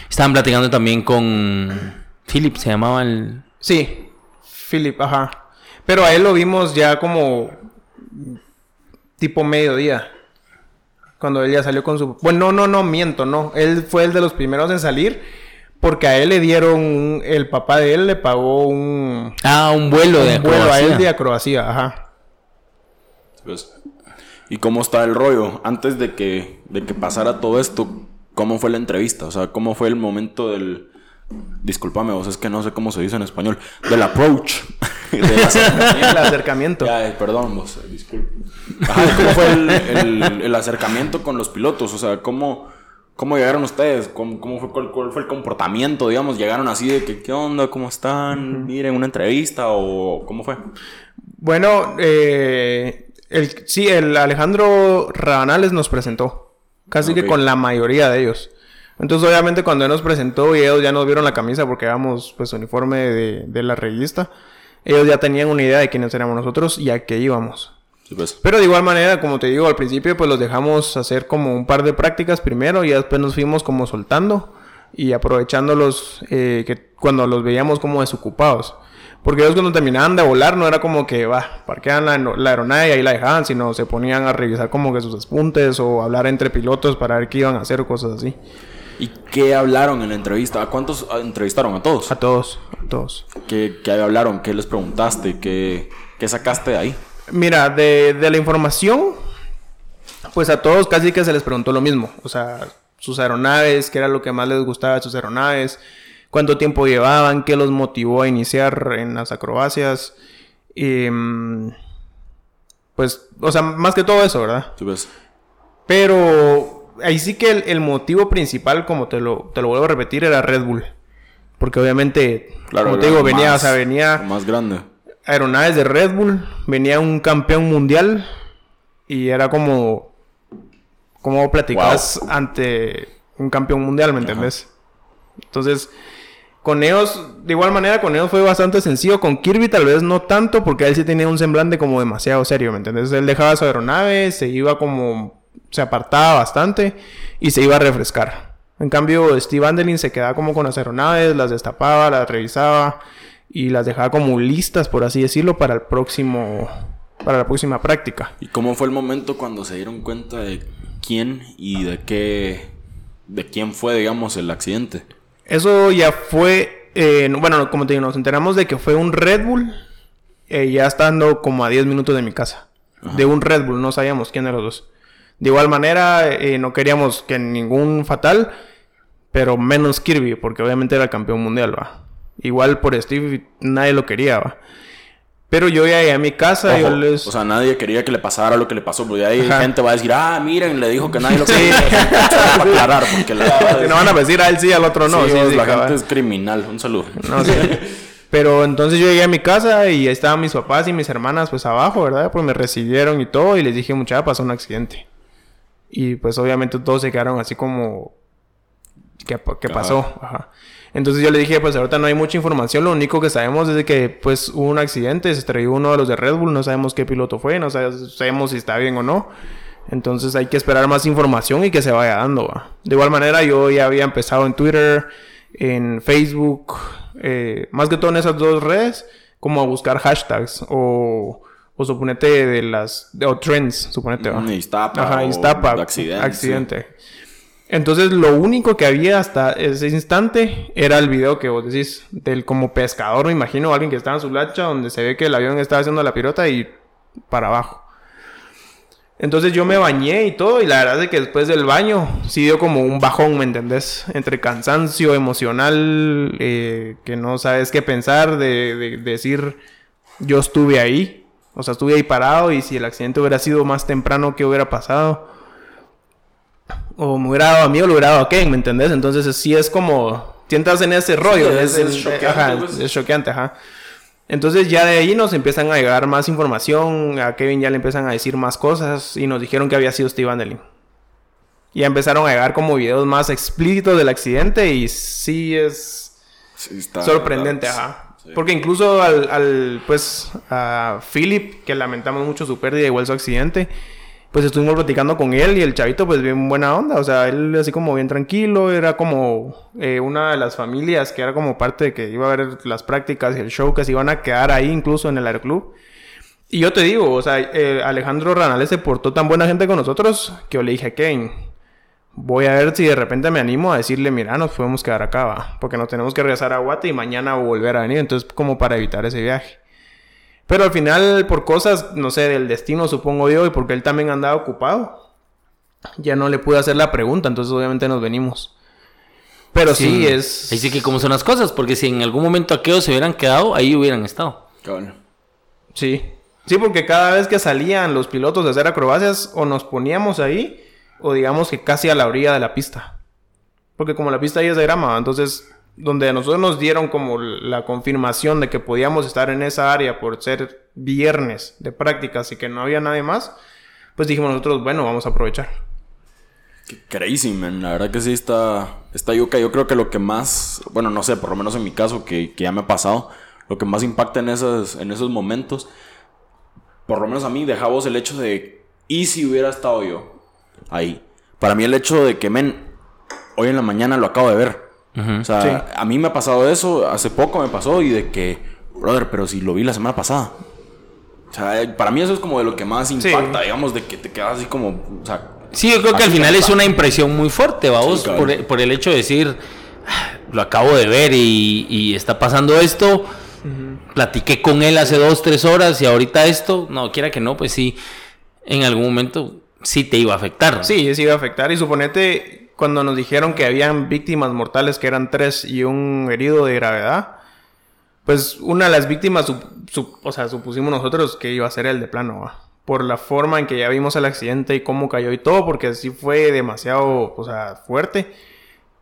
Speaker 2: Estaban platicando también con Philip, se llamaba el...
Speaker 3: Sí, Philip, ajá. Pero a él lo vimos ya como tipo mediodía. Cuando él ya salió con su... Bueno, no, no, no, miento, no. Él fue el de los primeros en salir. Porque a él le dieron... un- El papá de él le pagó un...
Speaker 2: Ah, un vuelo de
Speaker 3: un vuelo a
Speaker 2: Croacia.
Speaker 3: él de Acroacia, ajá.
Speaker 1: Pues, ¿Y cómo está el rollo? Antes de que, de que pasara todo esto, ¿cómo fue la entrevista? O sea, ¿cómo fue el momento del... Discúlpame, vos es que no sé cómo se dice en español. Del approach. Del acercamiento.
Speaker 3: El acercamiento.
Speaker 1: Ya, eh, perdón, vos, eh, disculpe. Ajá, ¿cómo fue el, el- el acercamiento con los pilotos? O sea, ¿cómo, cómo llegaron ustedes? ¿Cómo, cómo fue, cuál, cuál fue el comportamiento? Digamos, ¿llegaron así de que, qué onda? ¿Cómo están? Miren, una entrevista o cómo fue?
Speaker 3: Bueno, eh, el, sí, el Alejandro Rabanales nos presentó. Casi que con la mayoría de ellos. Entonces, obviamente, cuando él nos presentó y ellos ya nos vieron la camisa porque éramos, pues, uniforme de, de la revista, ellos ya tenían una idea de quiénes éramos nosotros y a qué íbamos.
Speaker 1: Sí, pues.
Speaker 3: Pero de igual manera, como te digo, al principio, pues, los dejamos hacer como un par de prácticas primero y después nos fuimos como soltando y aprovechándolos eh, que cuando los veíamos como desocupados. Porque ellos cuando terminaban de volar no era como que, va, parquean la, la aeronave y ahí la dejaban, sino se ponían a revisar como que sus despuntes o hablar entre pilotos para ver qué iban a hacer cosas así.
Speaker 1: ¿Y qué hablaron en la entrevista? ¿A cuántos entrevistaron? ¿A todos?
Speaker 3: A todos, a todos.
Speaker 1: ¿Qué, qué hablaron? ¿Qué les preguntaste? ¿Qué, qué sacaste de ahí?
Speaker 3: Mira, de, de la información, pues a todos casi que se les preguntó lo mismo. O sea, sus aeronaves, qué era lo que más les gustaba de sus aeronaves, cuánto tiempo llevaban, qué los motivó a iniciar en las acrobacias. Mm, pues, o sea, más que todo eso, ¿verdad?
Speaker 1: Sí, pues.
Speaker 3: Pero ahí sí que el, el motivo principal, como te lo, te lo vuelvo a repetir, era Red Bull. Porque obviamente, como te digo, venía,
Speaker 1: más-
Speaker 3: o sea, venía
Speaker 1: Más grande.
Speaker 3: Aeronaves de Red Bull, venía un campeón mundial y era como como platicas ante un campeón mundial, ¿me entendés? Entonces, con ellos, de igual manera, con ellos fue bastante sencillo. Con Kirby tal vez no tanto, porque él sí tenía un semblante como demasiado serio, ¿me entendés? Él dejaba su aeronave, se iba como... se apartaba bastante y se iba a refrescar. En cambio, Steve Andelin se quedaba como con las aeronaves, las destapaba, las revisaba y las dejaba como listas, por así decirlo, para el próximo... para la próxima práctica.
Speaker 1: ¿Y cómo fue el momento cuando se dieron cuenta de quién y de qué... de quién fue, digamos, el accidente?
Speaker 3: Eso ya fue, eh, no- bueno, como te digo, nos enteramos de que fue un Red Bull, eh, ya estando como a 10 minutos de mi casa. De un Red Bull, no sabíamos quién de los dos. De igual manera, eh, no queríamos que ningún fatal, pero menos Kirby, porque obviamente era el campeón mundial, va. Igual por Steve nadie lo quería, va. Pero yo ya llegué a mi casa, yo
Speaker 1: Ojo,
Speaker 3: les...
Speaker 1: O sea, nadie quería que le pasara lo que le pasó. Porque ahí
Speaker 3: Ajá.
Speaker 1: gente va a decir, ah, miren, le dijo que nadie lo quería. Solo para aclarar, porque la,
Speaker 3: no van a decir a él sí, al otro no.
Speaker 1: Sí,
Speaker 3: sí,
Speaker 1: vos,
Speaker 3: sí,
Speaker 1: la
Speaker 3: cabal.
Speaker 1: gente es criminal. Un saludo.
Speaker 3: No. Pero entonces yo llegué a mi casa y ahí estaban mis papás y mis hermanas pues abajo, ¿verdad? Pues me recibieron y todo y les dije, muchacha, pasó un accidente. Y pues obviamente todos se quedaron así como... ¿Qué, qué pasó? Ajá. Entonces yo le dije, pues ahorita no hay mucha información, lo único que sabemos es de que pues hubo un accidente, se estrelló uno de los de Red Bull, no sabemos qué piloto fue, no sabe- sabemos si está bien o no. Entonces hay que esperar más información y que se vaya dando. ¿va? De igual manera yo ya había empezado en Twitter, en Facebook, eh, más que todo en esas dos redes, como a buscar hashtags o, o suponete de las, de, o trends, suponete. ¿va?
Speaker 1: Mm, Iztapa
Speaker 3: Ajá,
Speaker 1: o
Speaker 3: Iztapa,
Speaker 1: accidente,
Speaker 3: accidente. Entonces lo único que había hasta ese instante era el video que vos decís del como pescador, me imagino, alguien que estaba en su lancha donde se ve que el avión estaba haciendo la pirota y para abajo. Entonces yo me bañé y todo, y la verdad es que después del baño sí dio como un bajón, ¿me entendés? Entre cansancio emocional, eh, que no sabes qué pensar, de, de- de decir yo estuve ahí, o sea, estuve ahí parado y si el accidente hubiera sido más temprano, ¿qué hubiera pasado? O hubiera dado a mí o hubiera dado a Ken, ¿me entendés? Entonces sí es como, sientas en ese rollo,
Speaker 1: es-
Speaker 3: es,
Speaker 1: es
Speaker 3: es-
Speaker 1: choqueante,
Speaker 3: ajá,
Speaker 1: pues.
Speaker 3: es choqueante, ajá. Entonces ya de ahí nos empiezan a llegar más información, a Kevin ya le empiezan a decir más cosas y nos dijeron que había sido Steve Andelin. Ya empezaron a llegar como videos más explícitos del accidente y sí es
Speaker 1: Sí, está-
Speaker 3: sorprendente, ajá.
Speaker 1: sí.
Speaker 3: Porque incluso al, al, pues, a Philip, que lamentamos mucho su pérdida, igual su accidente, pues estuvimos platicando con él y el chavito pues bien buena onda, o sea, él así como bien tranquilo, era como eh, una de las familias que era como parte de que iba a ver las prácticas y el show que se iban a quedar ahí incluso en el aeroclub. Y yo te digo, o sea, eh, Alejandro Ranales se portó tan buena gente con nosotros que yo le dije a Kane, voy a ver si de repente me animo a decirle, mira, nos podemos quedar acá, va, porque nos tenemos que regresar a Guate y mañana volver a venir, entonces como para evitar ese viaje. Pero al final, por cosas, no sé, del destino, supongo yo, y porque él también andaba ocupado, ya no le pude hacer la pregunta, entonces obviamente nos venimos. Pero sí, es...
Speaker 2: Ahí sí que como son las cosas, porque si en algún momento aquellos se hubieran quedado, ahí hubieran estado.
Speaker 1: Cabrón.
Speaker 3: Sí. Sí, porque cada vez que salían los pilotos a hacer acrobacias, o nos poníamos ahí, o digamos que casi a la orilla de la pista. Porque como la pista ahí es de grama, entonces donde a nosotros nos dieron como la confirmación de que podíamos estar en esa área por ser viernes de prácticas y que no había nadie más, pues dijimos nosotros, bueno, vamos a aprovechar.
Speaker 1: Qué crazy, man. La verdad que sí está, está yuca. Yo creo que lo que más, bueno, no sé, por lo menos en mi caso, que, que ya me ha pasado, lo que más impacta en esos, en esos momentos, por lo menos a mí, dejamos el hecho de, ¿y si hubiera estado yo ahí? Para mí el hecho de que, men, hoy en la mañana lo acabo de ver. O sea, a mí me ha pasado eso, hace poco me pasó y de que, brother, pero si lo vi la semana pasada. O sea, para mí eso es como de lo que más impacta, digamos, de que te quedas así como, o sea...
Speaker 2: Sí, yo creo que al final es una impresión muy fuerte, vamos, por, e, por, el hecho de decir, ah, lo acabo de ver y, y está pasando esto, platiqué con él hace dos, tres horas y ahorita esto, no, quiera que no, pues sí, en algún momento sí te iba a afectar.
Speaker 3: Sí, sí iba a afectar y suponete cuando nos dijeron que habían víctimas mortales, que eran tres y un herido de gravedad, pues una de las víctimas, o sea, supusimos nosotros que iba a ser el de plano, por la forma en que ya vimos el accidente y cómo cayó y todo, porque sí fue demasiado, o sea, fuerte.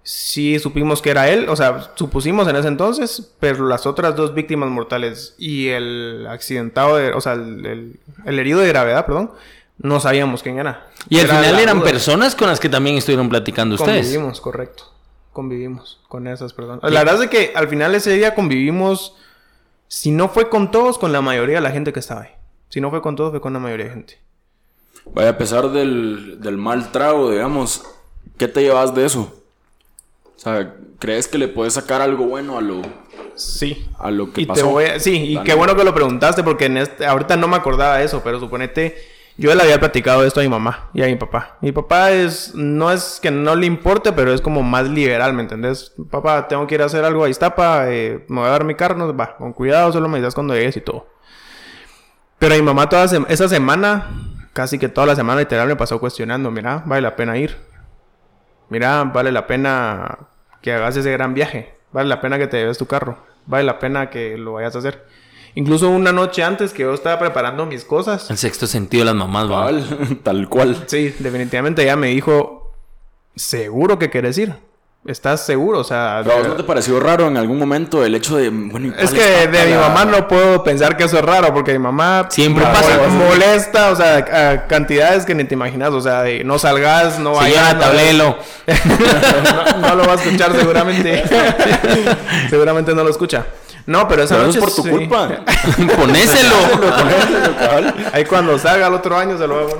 Speaker 3: Sí supimos que era él, o sea, supusimos en ese entonces, pero las otras dos víctimas mortales y el accidentado, de, o sea, el herido de gravedad, perdón, no sabíamos quién era.
Speaker 2: Y al final eran personas con las que también estuvieron platicando ustedes.
Speaker 3: Convivimos, correcto. Convivimos con esas personas. La verdad es que al final ese día convivimos, si no fue con todos, con la mayoría de la gente que estaba ahí. Si no fue con todos, fue con la mayoría de gente.
Speaker 1: Vaya, a pesar del, del mal trago, digamos, ¿qué te llevas de eso? O sea, ¿crees que le puedes sacar algo bueno a lo,
Speaker 3: Sí.
Speaker 1: A lo que
Speaker 3: y
Speaker 1: pasó.
Speaker 3: sí, y qué bueno que lo preguntaste porque en este, ahorita no me acordaba de eso, pero suponete yo le había platicado esto a mi mamá y a mi papá. Mi papá es, no es que no le importe, pero es como más liberal, ¿me entendés? Papá, tengo que ir a hacer algo a Iztapa, eh, me voy a dar mi carro, va, con cuidado, solo me dices cuando llegues y todo. Pero mi mamá toda esa semana, casi que toda la semana literal me pasó cuestionando, mira, vale la pena ir. Mira, vale la pena que hagas ese gran viaje. Vale la pena que te lleves tu carro. Vale la pena que lo vayas a hacer. Incluso una noche antes que yo estaba preparando mis cosas.
Speaker 2: El sexto sentido de las mamás,
Speaker 1: ¿va? Tal cual.
Speaker 3: Sí, definitivamente ella me dijo, ¿seguro que quieres ir? ¿Estás seguro? O sea...
Speaker 1: ¿No te pareció raro en algún momento el hecho de...
Speaker 3: es que de mi mamá no puedo pensar que eso es raro porque mi mamá...
Speaker 2: Siempre pasa.
Speaker 3: Molesta, o sea, a cantidades que ni te imaginas. O sea, de no salgas, no vayas...
Speaker 2: tablelo.
Speaker 3: no, no, lo va a escuchar seguramente. seguramente no lo escucha. No, pero esa noche.
Speaker 1: es por tu culpa.
Speaker 2: Ponéselo.
Speaker 3: Ahí cuando salga el otro año se lo hago.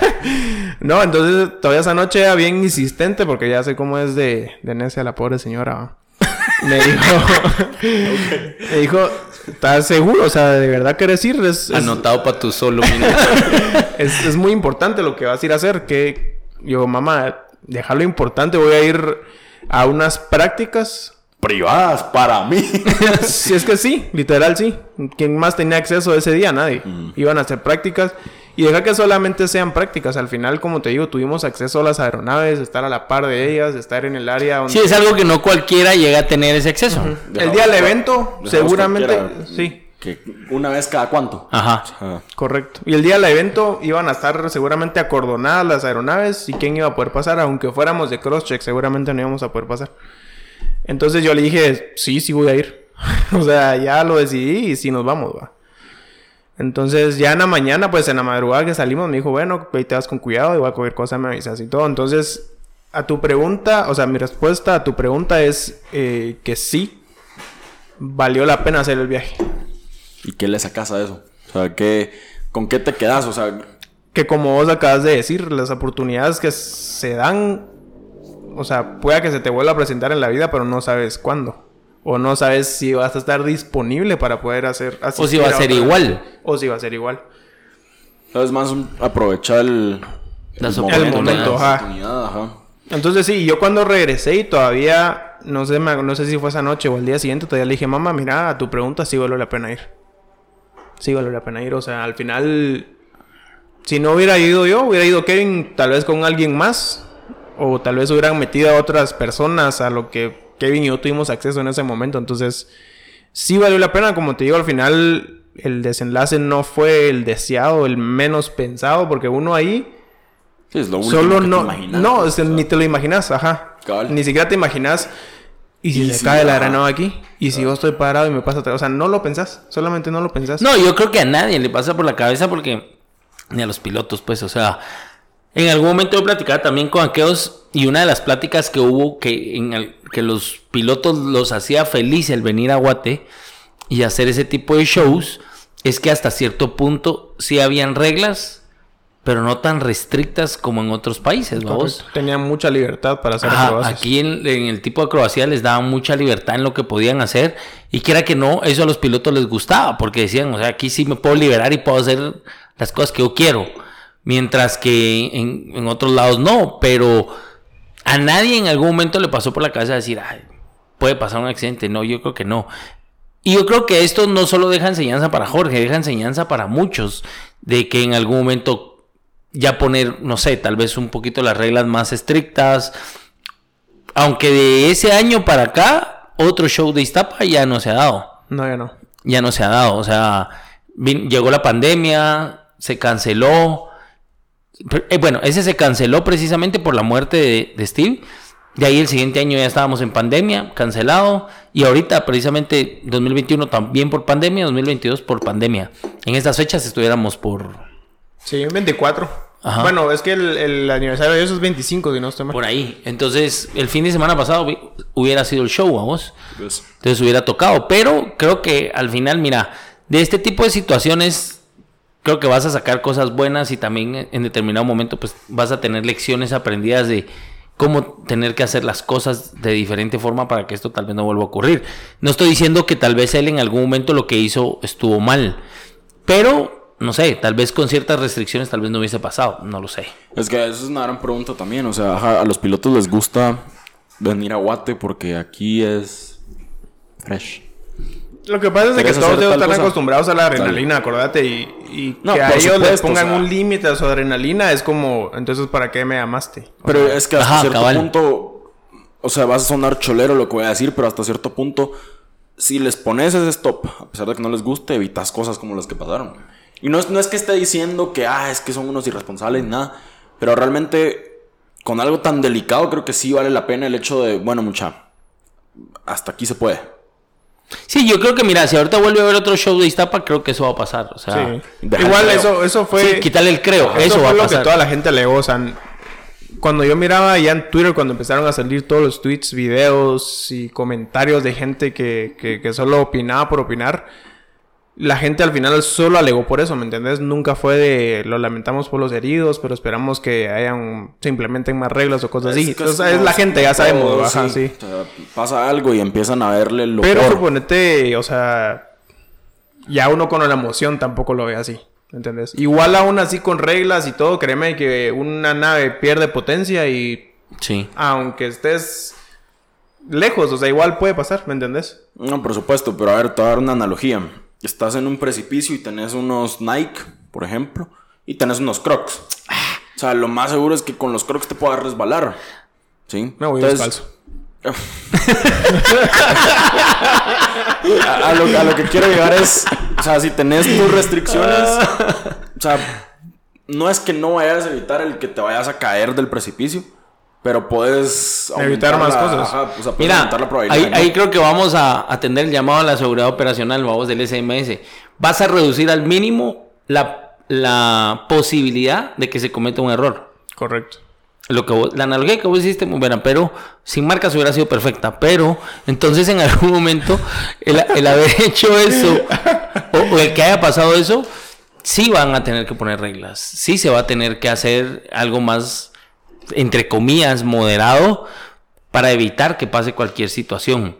Speaker 3: no, entonces todavía esa noche era bien insistente porque ya sé cómo es de, de necia la pobre señora. Me dijo. Me dijo, ¿estás seguro? O sea, ¿de verdad quieres ir? Es,
Speaker 2: Anotado para tu solo
Speaker 3: es, es muy importante lo que vas a ir a hacer. Que yo, mamá, déjalo importante. Voy a ir a unas prácticas
Speaker 1: privadas para mí.
Speaker 3: si es que sí, literal sí. ¿Quién más tenía acceso ese día? Nadie. Mm. Iban a hacer prácticas. Y deja que solamente sean prácticas. Al final, como te digo, tuvimos acceso a las aeronaves, estar a la par de ellas, estar en el área
Speaker 2: donde... Sí, es algo que no cualquiera llega a tener ese acceso.
Speaker 3: El día del evento, seguramente... Sí.
Speaker 1: Que una vez cada cuánto.
Speaker 2: Ajá.
Speaker 3: Correcto. Y el día del evento iban a estar seguramente acordonadas las aeronaves y quién iba a poder pasar. Aunque fuéramos de crosscheck, seguramente no íbamos a poder pasar. Entonces yo le dije, sí, sí voy a ir. o sea, ya lo decidí y sí nos vamos, va. Entonces ya en la mañana, pues en la madrugada que salimos, me dijo, bueno, ahí te vas con cuidado, igual cualquier cosa me avisas y todo. Entonces, a tu pregunta, o sea, mi respuesta a tu pregunta es eh, que sí, valió la pena hacer el viaje.
Speaker 1: ¿Y qué le sacas a eso? O sea, ¿qué, ¿con qué te quedas? O sea,
Speaker 3: que como vos acabas de decir, las oportunidades que se dan, o sea, pueda que se te vuelva a presentar en la vida, pero no sabes cuándo. O no sabes si vas a estar disponible para poder hacer así.
Speaker 2: O si va a ser igual.
Speaker 3: O si va a ser igual.
Speaker 1: Es más aprovechar el,
Speaker 2: Las
Speaker 1: el
Speaker 3: momento, ajá.
Speaker 1: oportunidad, ajá.
Speaker 3: Entonces sí, yo cuando regresé y todavía, no sé, no sé si fue esa noche o el día siguiente, todavía le dije, mamá, mira, a tu pregunta sí vale la pena ir. Sí vale la pena ir, o sea, al final, si no hubiera ido yo, hubiera ido Kevin tal vez con alguien más, o tal vez hubieran metido a otras personas a lo que Kevin y yo tuvimos acceso en ese momento, entonces sí valió la pena, como te digo, al final el desenlace no fue el deseado, el menos pensado, porque uno ahí...
Speaker 1: Sí, es lo último
Speaker 3: Solo
Speaker 1: que te
Speaker 3: no,
Speaker 1: imaginas,
Speaker 3: no,
Speaker 1: pues,
Speaker 3: o sea,
Speaker 1: o sea.
Speaker 3: ni te lo imaginas, ajá.
Speaker 1: Cabal.
Speaker 3: Ni siquiera te imaginas. Y si
Speaker 1: Y
Speaker 3: se
Speaker 1: si-
Speaker 3: cae la granada aquí, y si yo estoy parado y me pasa otra, o sea, no lo pensás, solamente no lo pensás.
Speaker 2: No, yo creo que a nadie le pasa por la cabeza porque ni a los pilotos, pues, o sea, en algún momento yo platicaba también con aquellos y una de las pláticas que hubo que en el- que los pilotos los hacía feliz el venir a Guate y hacer ese tipo de shows es que hasta cierto punto sí habían reglas, pero no tan restrictas como en otros países, vamos.
Speaker 3: Tenían mucha libertad para hacer
Speaker 2: Ajá,
Speaker 3: acrobacias.
Speaker 2: aquí en, en el tipo de acrobacia les daban mucha libertad en lo que podían hacer y quiera que no, eso a los pilotos les gustaba porque decían, o sea, aquí sí me puedo liberar y puedo hacer las cosas que yo quiero, mientras que en, en otros lados no, pero a nadie en algún momento le pasó por la cabeza decir, ay, puede pasar un accidente, no, yo creo que no. Y yo creo que esto no solo deja enseñanza para Jorge, deja enseñanza para muchos, de que en algún momento ya poner, no sé, tal vez un poquito las reglas más estrictas. Aunque de ese año para acá, otro show de Iztapa ya no se ha dado.
Speaker 3: No, ya no.
Speaker 2: Ya no se ha dado. O sea, llegó la pandemia, se canceló. Eh, bueno, ese se canceló precisamente por la muerte de, de Steve. De ahí el siguiente año ya estábamos en pandemia, cancelado. Y ahorita precisamente 2021 también por pandemia, 2022 por pandemia. En estas fechas estuviéramos por,
Speaker 3: Sí, 24.
Speaker 2: Ajá.
Speaker 3: Bueno, es que el, el aniversario de eso es 25, si no estoy mal.
Speaker 2: por ahí. Entonces, el fin de semana pasado vi- hubiera sido el show, vamos. Entonces hubiera tocado. Pero creo que al final, mira, de este tipo de situaciones, creo que vas a sacar cosas buenas y también en determinado momento, pues vas a tener lecciones aprendidas de cómo tener que hacer las cosas de diferente forma para que esto tal vez no vuelva a ocurrir. No estoy diciendo que tal vez él en algún momento lo que hizo estuvo mal. Pero, no sé, tal vez con ciertas restricciones tal vez no hubiese pasado. No lo sé.
Speaker 1: Es que esa es una gran pregunta también. O sea, a los pilotos les gusta venir a Guate porque aquí es fresh.
Speaker 3: Lo que pasa es que
Speaker 1: ¿Querés
Speaker 3: todos están
Speaker 1: cosa?
Speaker 3: acostumbrados a la adrenalina, acordate. Y, y
Speaker 1: No,
Speaker 3: que a ellos les pongan
Speaker 1: o sea.
Speaker 3: un límite a su adrenalina es como, entonces, ¿para qué me llamaste?
Speaker 1: Pero es que hasta
Speaker 2: Ajá,
Speaker 1: cierto
Speaker 2: cabal.
Speaker 1: punto, o sea, vas a sonar cholero lo que voy a decir, pero hasta cierto punto, si les pones ese stop, a pesar de que no les guste, evitas cosas como las que pasaron. Y no es, no es que esté diciendo que, ah, es que son unos irresponsables, nada, pero realmente con algo tan delicado creo que sí vale la pena el hecho de, bueno, mucha, hasta aquí se puede.
Speaker 2: Sí, yo creo que, mira, si ahorita vuelve a haber otro show de Iztapa, creo que eso va a pasar. O sea,
Speaker 3: Sí. Igual eso, eso fue...
Speaker 2: sí, quitarle el creo.
Speaker 3: Eso,
Speaker 2: Eso, va a
Speaker 3: lo
Speaker 2: pasar.
Speaker 3: que toda la gente. O sea, cuando yo miraba ya en Twitter, cuando empezaron a salir todos los tweets, videos y comentarios de gente que, que, que solo opinaba por opinar, la gente al final solo alegó por eso, ¿me entendés? Nunca fue de lo lamentamos por los heridos, pero esperamos que hayan, se implementen más reglas o cosas así. O sea, es la gente, ya sabemos,
Speaker 1: todo,
Speaker 3: ajá, sí.
Speaker 1: O sea, pasa algo y empiezan a verle lo
Speaker 3: Pero
Speaker 1: peor.
Speaker 3: suponete, o sea, ya uno con la emoción tampoco lo ve así. ¿me ¿Entendés? Igual aún así con reglas y todo, créeme que una nave pierde potencia y
Speaker 2: Sí.
Speaker 3: aunque estés lejos, o sea, igual puede pasar, ¿me entendés?
Speaker 1: No, por supuesto, pero a ver, te voy a dar una analogía. Estás en un precipicio y tenés unos Nike, por ejemplo, y tenés unos Crocs. O sea, lo más seguro es que con los Crocs te puedas resbalar. ¿Sí?
Speaker 3: Me voy
Speaker 1: Entonces,
Speaker 3: descalzo.
Speaker 1: a, a lo, a lo que quiero llegar es, o sea, si tenés tus restricciones, o sea, no es que no vayas a evitar el que te vayas a caer del precipicio, pero puedes
Speaker 3: Evitar
Speaker 1: aumentar
Speaker 3: más
Speaker 1: la-
Speaker 3: cosas.
Speaker 1: ajá, o sea, puedes
Speaker 2: Mira,
Speaker 1: aumentar la probabilidad.
Speaker 2: ahí,
Speaker 1: ¿no?
Speaker 2: ahí creo que vamos a atender el llamado a la seguridad operacional, vamos, del SMS. Vas a reducir al mínimo la, la posibilidad de que se cometa un error.
Speaker 3: Correcto.
Speaker 2: Lo que vos- la analogía que vos hiciste muy buena, pero sin marcas hubiera sido perfecta. Pero entonces en algún momento el, el haber hecho eso o, o el que haya pasado eso sí van a tener que poner reglas, sí se va a tener que hacer algo más, entre comillas, moderado para evitar que pase cualquier situación.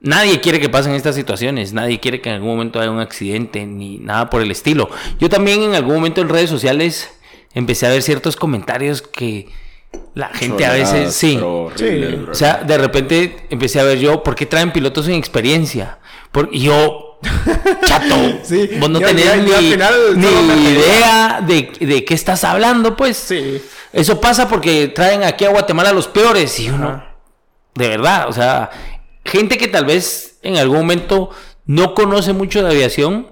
Speaker 2: Nadie quiere que pasen estas situaciones, nadie quiere que en algún momento haya un accidente ni nada por el estilo. Yo también en algún momento en redes sociales empecé a ver ciertos comentarios que la gente a veces sí.
Speaker 3: Sí.
Speaker 2: O sea, de repente empecé a ver yo, ¿por qué traen pilotos sin experiencia? Por, y yo, chato,
Speaker 3: Sí,
Speaker 2: vos no
Speaker 3: yo-
Speaker 2: tenés
Speaker 3: yo-
Speaker 2: ni,
Speaker 3: yo al final
Speaker 2: ni idea de, de qué estás hablando, pues.
Speaker 3: Sí.
Speaker 2: Eso pasa porque traen aquí a Guatemala los peores y uno,
Speaker 3: Ajá.
Speaker 2: de verdad, o sea, gente que tal vez en algún momento no conoce mucho de aviación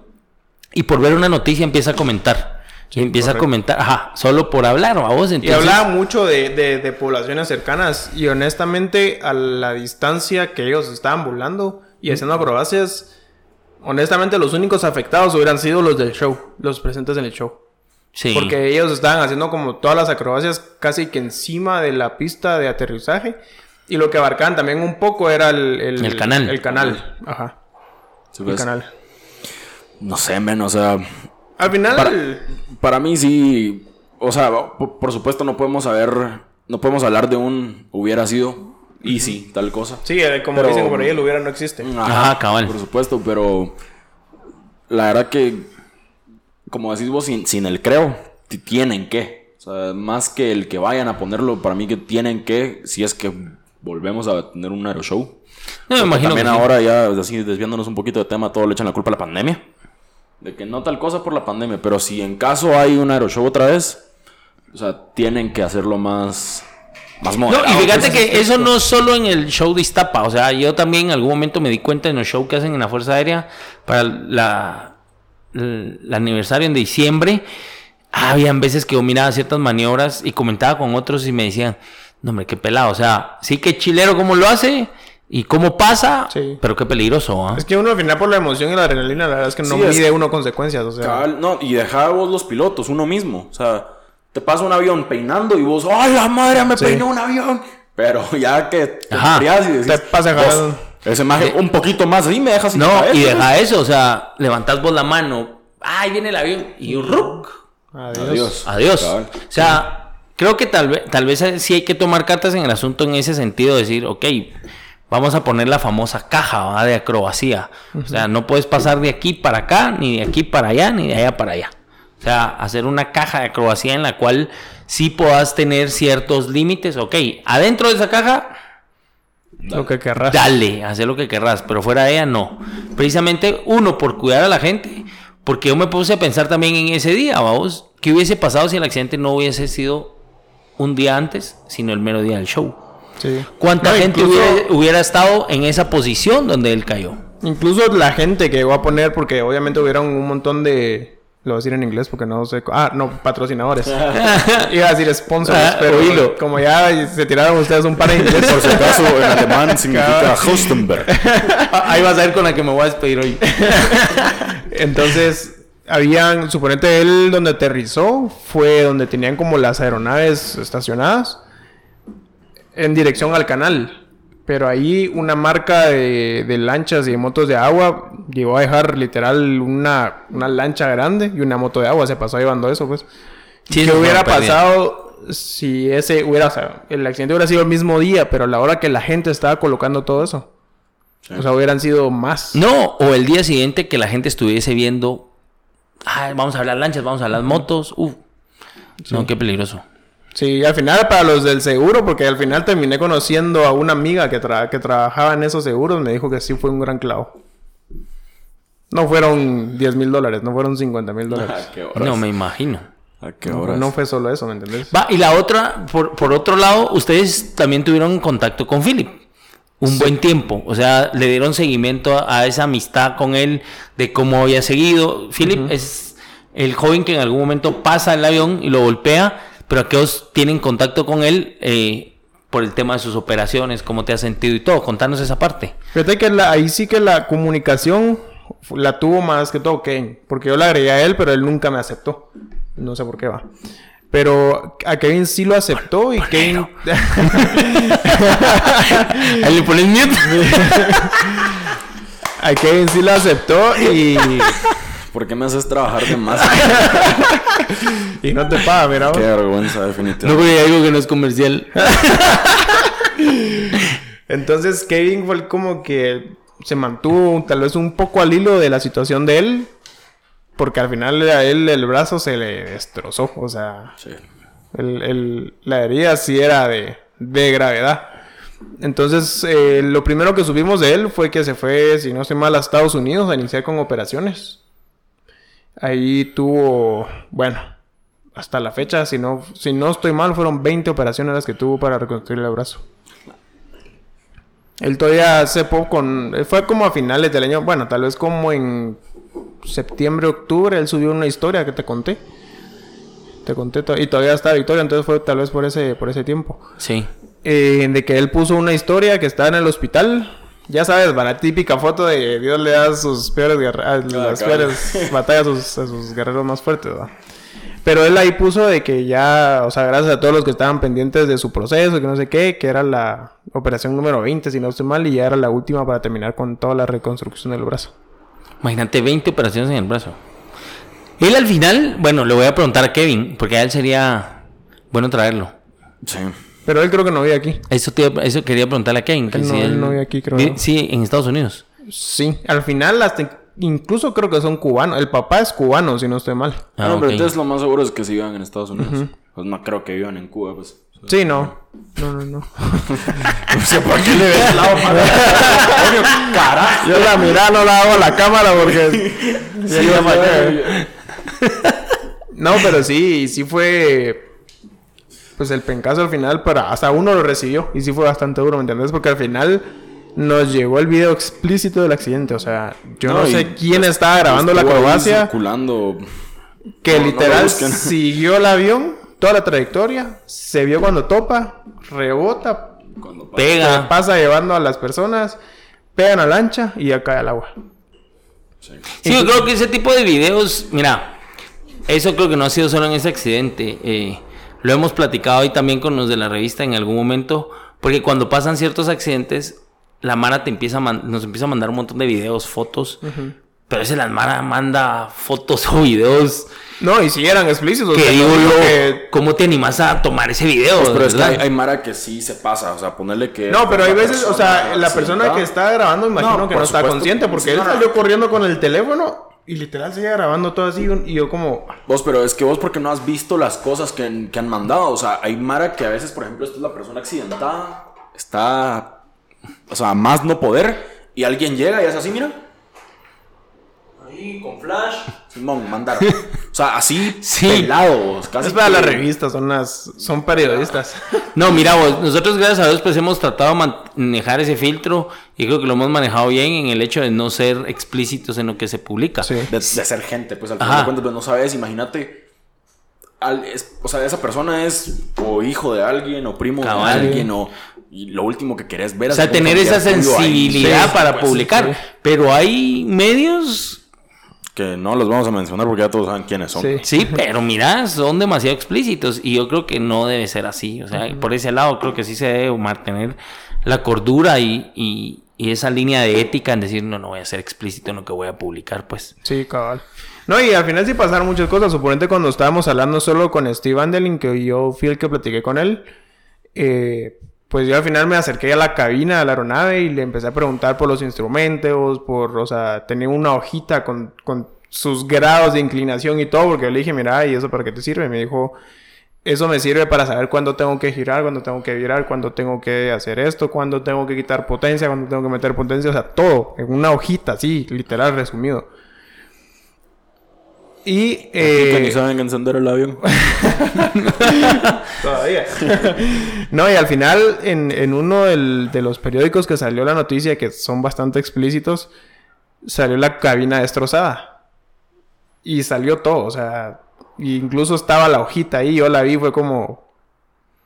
Speaker 2: y por ver una noticia empieza a comentar. Y empieza
Speaker 3: correcto.
Speaker 2: a comentar, ajá, solo por hablar, a vos
Speaker 3: Y
Speaker 2: entonces.
Speaker 3: hablaba mucho de, de- de poblaciones cercanas. Y honestamente, a la distancia que ellos estaban volando y haciendo acrobacias, honestamente, los únicos afectados hubieran sido los del show, los presentes en el show.
Speaker 2: Sí.
Speaker 3: Porque ellos estaban haciendo como todas las acrobacias casi que encima de la pista de aterrizaje. Y lo que abarcaban también un poco era el,
Speaker 2: El canal.
Speaker 3: El canal. Ajá.
Speaker 1: Sí,
Speaker 3: El
Speaker 1: pues,
Speaker 3: canal.
Speaker 1: No sé, men, o sea,
Speaker 3: Al final.
Speaker 1: Para, para mí sí, o sea, por, por supuesto no podemos saber, no podemos hablar de un hubiera sido easy, tal cosa.
Speaker 3: Sí, eh, como
Speaker 1: Pero-
Speaker 3: dicen por ahí, el hubiera no existe.
Speaker 2: Ajá, cabal.
Speaker 1: Por supuesto, pero la verdad que, como decís vos, sin, sin el creo, ti- tienen que. O sea, más que el que vayan a ponerlo, para mí que tienen que, si es que volvemos a tener un aeroshow.
Speaker 2: No, me imagino
Speaker 1: también
Speaker 2: que sí.
Speaker 1: ahora ya, así desviándonos un poquito de tema, todo le echan la culpa a la pandemia. De que no tal cosa por la pandemia, pero si en caso hay un aeroshow otra vez, o sea, tienen que hacerlo más, más
Speaker 2: No,
Speaker 1: moderado.
Speaker 2: y fíjate
Speaker 1: pues.
Speaker 2: que eso no es solo en el show de Iztapa, o sea, yo también en algún momento me di cuenta en los shows que hacen en la Fuerza Aérea para la, el, aniversario en diciembre, habían veces que yo miraba ciertas maniobras y comentaba con otros y me decían, no hombre, qué pelado, o sea, sí que chilero cómo lo hace y cómo pasa,
Speaker 3: Sí.
Speaker 2: pero qué peligroso, ¿ah?
Speaker 3: Es que uno al final por la emoción y la adrenalina, la verdad es que no
Speaker 1: Sí, es-
Speaker 3: mide uno consecuencias. O sea,
Speaker 1: Cabal, no, y deja vos los pilotos, uno mismo. O sea, te pasa un avión peinando y vos, ¡ay, la madre, me
Speaker 3: Sí.
Speaker 1: peinó un avión! Pero ya que te
Speaker 2: Ajá.
Speaker 1: y decís,
Speaker 3: Te pasa
Speaker 1: "Vos,
Speaker 3: jalando".
Speaker 1: Ese maje un poquito más ahí me deja sin
Speaker 2: No,
Speaker 1: cabeza".
Speaker 2: y deja eso, o sea, levantás vos la mano, ¡ay, viene el avión! Y un ruc.
Speaker 3: adiós.
Speaker 1: Adiós.
Speaker 2: Adiós. O sea, creo que tal vez, tal vez sí hay que tomar cartas en el asunto en ese sentido, decir, ok, vamos a poner la famosa caja de acrobacía. O sea, no puedes pasar de aquí para acá, ni de aquí para allá, ni de allá para allá. O sea, hacer una caja de acrobacía en la cual sí puedas tener ciertos límites. Ok, adentro de esa caja,
Speaker 3: Lo que querrás.
Speaker 2: dale, hacer lo que querrás, pero fuera de ella no. Precisamente uno, por cuidar a la gente, porque yo me puse a pensar también en ese día, vamos, ¿qué hubiese pasado si el accidente no hubiese sido un día antes, sino el mero día del show?
Speaker 3: Sí.
Speaker 2: ¿Cuánta
Speaker 3: No,
Speaker 2: gente
Speaker 3: incluso-
Speaker 2: hubiera, hubiera estado en esa posición donde él cayó?
Speaker 3: Incluso la gente que llegó a poner, porque obviamente hubieron un montón de. Lo voy a decir en inglés porque no sé. Ah, no, patrocinadores. Iba a decir sponsors,
Speaker 2: Ah,
Speaker 3: pero
Speaker 2: oílo.
Speaker 3: como ya se tiraron ustedes un par de inglés.
Speaker 1: Por si acaso, en alemán significa Hostenberg.
Speaker 2: Ahí vas a ver con la que me voy a despedir hoy.
Speaker 3: Entonces, habían. Suponete él donde aterrizó fue donde tenían como las aeronaves estacionadas en dirección al canal. Pero ahí una marca de, de lanchas y de motos de agua llegó a dejar literal una, una lancha grande y una moto de agua. Se pasó llevando eso, pues.
Speaker 2: Sí,
Speaker 3: ¿Qué hubiera pasado si ese hubiera... O sea, el accidente hubiera sido el mismo día, pero a la hora que la gente estaba colocando todo eso. O sea, hubieran sido más.
Speaker 2: No, o el día siguiente que la gente estuviese viendo, "Ay, vamos a hablar lanchas, vamos a hablar motos, uf. No, qué peligroso.
Speaker 3: Sí, al final para los del seguro, porque al final terminé conociendo a una amiga que, tra- que trabajaba en esos seguros, me dijo que sí fue un gran clavo. No fueron 10 mil dólares, no fueron 50 mil dólares.
Speaker 1: ¿A qué horas?
Speaker 2: No me imagino.
Speaker 1: ¿A qué
Speaker 3: No,
Speaker 1: horas?
Speaker 3: no fue solo eso, ¿me entendés?
Speaker 2: Va, y la otra, por, por otro lado, ustedes también tuvieron contacto con Philip. Un buen tiempo. O sea, le dieron seguimiento a, a esa amistad con él, de cómo había seguido. Philip es el joven que en algún momento pasa el avión y lo golpea, pero aquellos tienen contacto con él eh, por el tema de sus operaciones, cómo te has sentido y todo. Contanos esa parte.
Speaker 3: Fíjate que la- ahí sí que la comunicación la tuvo más que todo Kevin, porque yo le agregué a él, pero él nunca me aceptó. No sé por qué va. Pero a Kevin sí lo aceptó y Kevin...
Speaker 2: Ahí le pones mute.
Speaker 3: a Kevin sí lo aceptó y...
Speaker 1: ¿Por qué me haces trabajar de más?
Speaker 3: Y no te paga, mira.
Speaker 1: Qué vergüenza,
Speaker 2: No,
Speaker 1: definitivamente.
Speaker 2: porque hay algo que no es comercial.
Speaker 3: Entonces Kevin fue como que se mantuvo tal vez un poco al hilo de la situación de él. Porque al final a él el brazo se le destrozó. O sea,
Speaker 1: Sí.
Speaker 3: el, el- la herida sí era de, de gravedad. Entonces, eh, lo primero que subimos de él fue que se fue, si no estoy mal, a Estados Unidos a iniciar con operaciones. Ahí tuvo, bueno, hasta la fecha, si no, si no estoy mal, fueron 20 operaciones las que tuvo para reconstruir el brazo. Él todavía hace poco, con, fue como a finales del año, bueno, tal vez como en septiembre, octubre, él subió una historia que te conté. Te conté, to- y todavía está Victoria, entonces fue tal vez por ese, por ese tiempo.
Speaker 2: Sí.
Speaker 3: Eh, de que él puso una historia que estaba en el hospital. Ya sabes, va la típica foto de Dios le da sus peores, guerra- a las peores batallas a sus, a sus guerreros más fuertes, ¿va? Pero él ahí puso de que ya, o sea, gracias a todos los que estaban pendientes de su proceso, que no sé qué, que era la operación número 20, si no estoy mal, y ya era la última para terminar con toda la reconstrucción del brazo.
Speaker 2: Imagínate 20 operaciones en el brazo. Él al final, bueno, le voy a preguntar a Kevin, porque a él sería bueno traerlo.
Speaker 1: Sí.
Speaker 3: Pero él creo que no vive aquí.
Speaker 2: Eso, te, eso quería preguntarle a que
Speaker 3: Él no-
Speaker 2: si
Speaker 3: él no vive aquí, creo,
Speaker 2: vi-
Speaker 3: ¿no?
Speaker 2: Sí, en Estados Unidos.
Speaker 3: Sí, al final hasta incluso creo que son cubanos. El papá es cubano, si no estoy mal.
Speaker 2: Ah,
Speaker 1: no, pero entonces lo más seguro es que si vivan en Estados Unidos. Pues no creo que vivan en Cuba, pues.
Speaker 3: Sí, no. No, no, no.
Speaker 1: No sé por qué le ves el lado Coño, carajo.
Speaker 3: Yo la mirada no la hago a la cámara porque...
Speaker 1: Sí,
Speaker 3: ya fallé. No, pero sí, sí fue... Pues el pencazo al final, para hasta uno lo recibió. Y sí fue bastante duro, ¿me entendés? Porque al final nos llegó el video explícito del accidente. O sea, yo no, sé quién estaba grabando la acrobacia.
Speaker 1: circulando.
Speaker 3: Que
Speaker 1: No,
Speaker 3: literal siguió el avión, toda la trayectoria. Se vio cuando topa, rebota,
Speaker 1: Cuando pasa.
Speaker 2: Pega.
Speaker 3: pasa llevando a las personas, pegan a la lancha y ya cae al agua.
Speaker 1: Sí.
Speaker 2: Sí, yo creo que ese tipo de videos, mira, eso creo que no ha sido solo en ese accidente. eh, lo hemos platicado ahí también con los de la revista en algún momento, porque cuando pasan ciertos accidentes, la Mara te empieza a nos empieza a mandar un montón de videos, fotos, pero ese la Mara manda fotos o videos
Speaker 3: No, y si eran explícitos.
Speaker 2: que
Speaker 3: o sea,
Speaker 2: digo
Speaker 3: no
Speaker 2: yo,
Speaker 3: que-
Speaker 2: ¿cómo te animas a tomar ese video?
Speaker 1: Pues, pero es que hay, hay Mara que sí se pasa. O sea, ponerle que.
Speaker 3: No, pero hay
Speaker 1: la
Speaker 3: veces, o sea,
Speaker 1: persona
Speaker 3: la persona que está grabando, imagino
Speaker 1: No,
Speaker 3: que no está consciente, porque
Speaker 1: Sí,
Speaker 3: él salió corriendo con el teléfono y literal seguía grabando todo así. Y yo, como,
Speaker 1: Vos, pero es que vos porque no has visto las cosas que, han- que han mandado. O sea, hay Mara que a veces, por ejemplo, esta es la persona accidentada. Está. O sea, más no poder. Y alguien llega y es así, mira. Ahí, con flash. Simón, mandar. O sea, así
Speaker 2: Sí.
Speaker 1: pelados. Casi
Speaker 3: es para
Speaker 1: que-
Speaker 3: las revistas, son las, son periodistas.
Speaker 2: No, mira vos, nosotros gracias a Dios pues hemos tratado de manejar ese filtro y creo que lo hemos manejado bien en el hecho de no ser explícitos en lo que se publica.
Speaker 3: Sí.
Speaker 1: de, de ser gente, pues al final de cuentas, pues no sabes, imagínate. al- es- o sea, esa persona es o hijo de alguien o primo
Speaker 2: Cabal.
Speaker 1: de alguien o y lo último que querés ver
Speaker 2: O sea, tener esa sensibilidad
Speaker 3: Sí,
Speaker 2: para
Speaker 1: pues,
Speaker 2: publicar.
Speaker 3: sí.
Speaker 2: Pero hay medios,
Speaker 1: que no los vamos a mencionar porque ya todos saben quiénes son.
Speaker 3: Sí.
Speaker 2: sí, pero mira, son demasiado explícitos y yo creo que no debe ser así. O sea, por ese lado creo que sí se debe mantener la cordura y, y- y esa línea de ética en decir, no, no voy a ser explícito en lo que voy a publicar, pues.
Speaker 3: Sí, cabal. No, y al final sí pasaron muchas cosas. Suponente cuando estábamos hablando solo con Steve Andelin, que yo fui el que platiqué con él, eh, pues yo al final me acerqué a la cabina de la aeronave y le empecé a preguntar por los instrumentos, por, o sea, tenía una hojita con, con sus grados de inclinación y todo, porque le dije, mira, ¿y eso para qué te sirve? Y me dijo, eso me sirve para saber cuándo tengo que girar, cuándo tengo que virar, cuándo tengo que hacer esto, cuándo tengo que quitar potencia, cuándo tengo que meter potencia, o sea, todo en una hojita, así, literal, resumido. Y...
Speaker 1: Que
Speaker 3: Eh,
Speaker 1: ni saben encender el avión.
Speaker 3: Todavía. no, y al final, en, en uno del- de los periódicos que salió la noticia, que son bastante explícitos, salió la cabina destrozada. Y salió todo, o sea, incluso estaba la hojita ahí, yo la vi, fue como...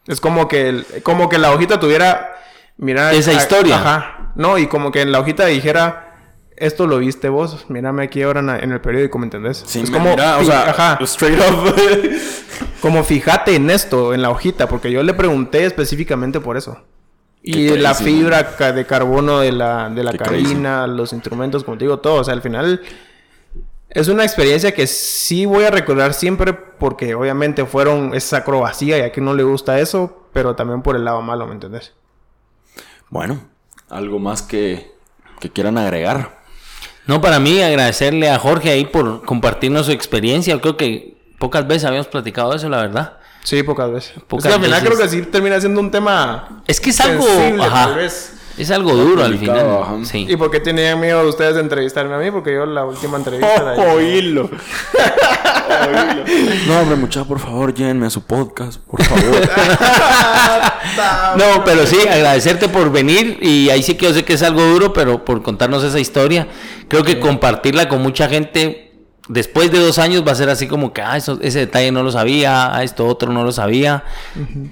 Speaker 3: Es como que, el- como que la hojita tuviera... Mira,
Speaker 2: Esa
Speaker 3: a-
Speaker 2: historia.
Speaker 3: Ajá. No, y como que en la hojita dijera... Esto lo viste vos, mírame aquí ahora en, el periódico, ¿me entendés?
Speaker 1: Sí,
Speaker 3: es como,
Speaker 1: mira, o sea,
Speaker 3: ajá.
Speaker 1: straight up.
Speaker 3: Como fíjate en esto, en la hojita, porque yo le pregunté específicamente por eso. Y
Speaker 1: Qué
Speaker 3: la
Speaker 1: crazy,
Speaker 3: fibra de carbono de la, de la
Speaker 1: Qué
Speaker 3: cabina, los instrumentos, como te digo, todo. O sea, al final, Es una experiencia que sí voy a recordar siempre porque obviamente fueron esa acrobacía y a quien no le gusta eso, pero también por el lado malo, ¿me entendés?
Speaker 1: Bueno, algo más que, que quieran agregar.
Speaker 2: No, para mí agradecerle a Jorge ahí por compartirnos su experiencia. Creo que pocas veces habíamos platicado eso, la verdad.
Speaker 3: Sí, pocas veces.
Speaker 2: Pocas
Speaker 3: Es que al final
Speaker 2: veces.
Speaker 3: creo que sí termina siendo un tema
Speaker 2: Es que es algo,
Speaker 3: sensible,
Speaker 2: ajá,
Speaker 3: tal vez.
Speaker 2: Es algo duro al final. Sí.
Speaker 3: ¿Y por qué tenían miedo de ustedes de entrevistarme a mí? Porque yo la última entrevista la hice.
Speaker 1: Oírlo. No, hombre, muchachos, por favor, llévenme a su podcast, por favor.
Speaker 2: No, pero sí, agradecerte por venir y ahí sí que yo sé que es algo duro, pero por contarnos esa historia. Creo que compartirla con mucha gente después de dos años va a ser así como que, ah, eso- ese detalle no lo sabía, ah, esto otro no lo sabía.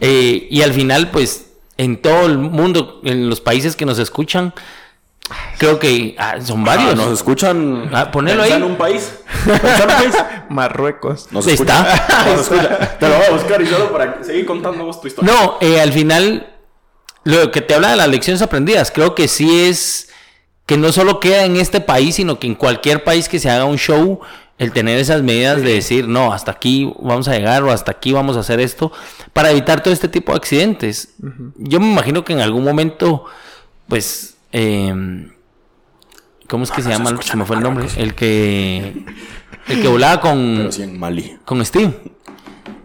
Speaker 2: Eh, y al final, pues, en todo el mundo, en los países que nos escuchan, creo que ah, son varios.
Speaker 1: Ah, nos escuchan.
Speaker 2: Ah, ponelo ahí.
Speaker 1: en un país. Un país.
Speaker 3: Marruecos.
Speaker 1: Nos
Speaker 2: Ahí
Speaker 1: escucha.
Speaker 2: está.
Speaker 1: Nos escucha. Te lo voy a buscar y solo para seguir contando vos tu historia.
Speaker 2: No, eh, al final, lo que te habla de las lecciones aprendidas, creo que sí es que no solo queda en este país, sino que en cualquier país que se haga un show, el tener esas medidas de decir, no, hasta aquí vamos a llegar o hasta aquí vamos a hacer esto, para evitar todo este tipo de accidentes. Yo me imagino que en algún momento, pues, eh, ¿cómo es que se llama? Se me fue el nombre. El que, el que volaba con
Speaker 1: Pero sí en Mali.
Speaker 2: con Steve.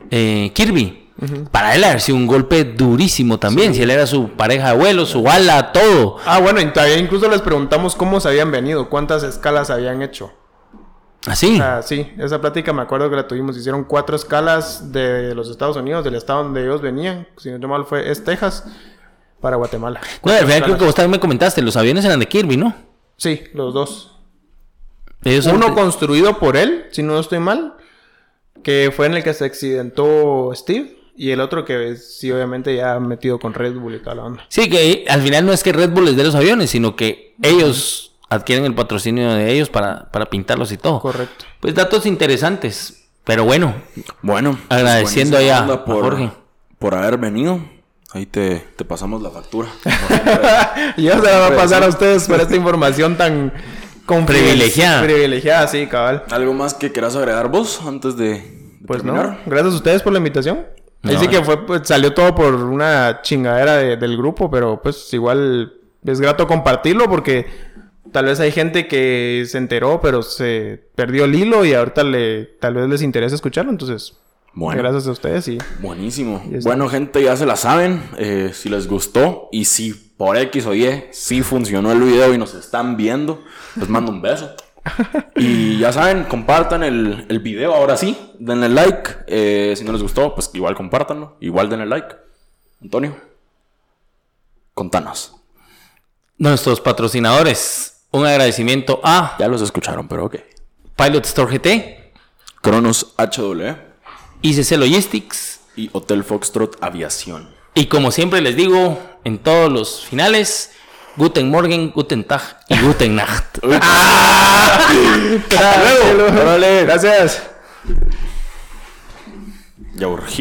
Speaker 2: Eh, Kirby. Para él haber sido un golpe durísimo también. Si él era su pareja de vuelo, su ala, todo.
Speaker 3: Ah, bueno, y todavía incluso les preguntamos cómo se habían venido, cuántas escalas habían hecho.
Speaker 2: Así.
Speaker 3: Ah, sí, esa plática me acuerdo que la tuvimos. Hicieron cuatro escalas de los Estados Unidos, del estado donde ellos venían. Si no estoy mal, fue es Texas para Guatemala.
Speaker 2: no, al final creo que vos también me comentaste. Los aviones eran de Kirby, ¿no?
Speaker 3: Sí, los dos.
Speaker 2: Ellos son-
Speaker 3: Uno construido por él, si no estoy mal, que fue en el que se accidentó Steve. Y el otro que sí, obviamente, ya metido con Red Bull y toda la onda.
Speaker 2: Sí, que al final no es que Red Bull les dé los aviones, sino que ellos adquieren el patrocinio de ellos para, para pintarlos y todo.
Speaker 3: Correcto.
Speaker 2: Pues datos interesantes. Pero bueno,
Speaker 1: Bueno. pues,
Speaker 2: Agradeciendo ya
Speaker 1: onda
Speaker 2: a
Speaker 1: por,
Speaker 2: Jorge.
Speaker 1: por haber venido. Ahí te, te pasamos la factura.
Speaker 3: Y ya se la va a pasar a ustedes por esta información tan
Speaker 2: Privilegiada.
Speaker 3: Privilegiada, sí, cabal.
Speaker 1: ¿Algo más que quieras agregar vos antes de,
Speaker 3: Pues no,
Speaker 1: terminar?
Speaker 3: gracias a ustedes por la invitación. Ahí
Speaker 2: No,
Speaker 3: sí que
Speaker 2: no.
Speaker 3: fue, pues, salió todo por una chingadera de- del grupo, pero pues igual es grato compartirlo porque tal vez hay gente que se enteró, pero se perdió el hilo y ahorita le, tal vez les interesa escucharlo, entonces
Speaker 1: Bueno.
Speaker 3: gracias a ustedes y
Speaker 1: Buenísimo.
Speaker 3: Y.
Speaker 1: Bueno, gente, ya se la saben. eh, si les gustó y si por X o Y sí funcionó el video y nos están viendo, les mando un beso. Y ya saben, compartan el, el video ahora sí. Denle like. eh, si no les gustó, pues igual compártanlo. Igual denle like. Antonio, contanos.
Speaker 2: nuestros patrocinadores. Un agradecimiento a
Speaker 1: Ya los escucharon, pero ok.
Speaker 2: Pilot Store GT,
Speaker 1: Cronos HW
Speaker 2: ICC Logistics.
Speaker 1: y Hotel Foxtrot Aviación.
Speaker 2: Y como siempre les digo en todos los finales, Guten Morgen, Guten Tag y Guten Nacht.
Speaker 3: Hasta luego. Gracias.
Speaker 1: Ya urgía.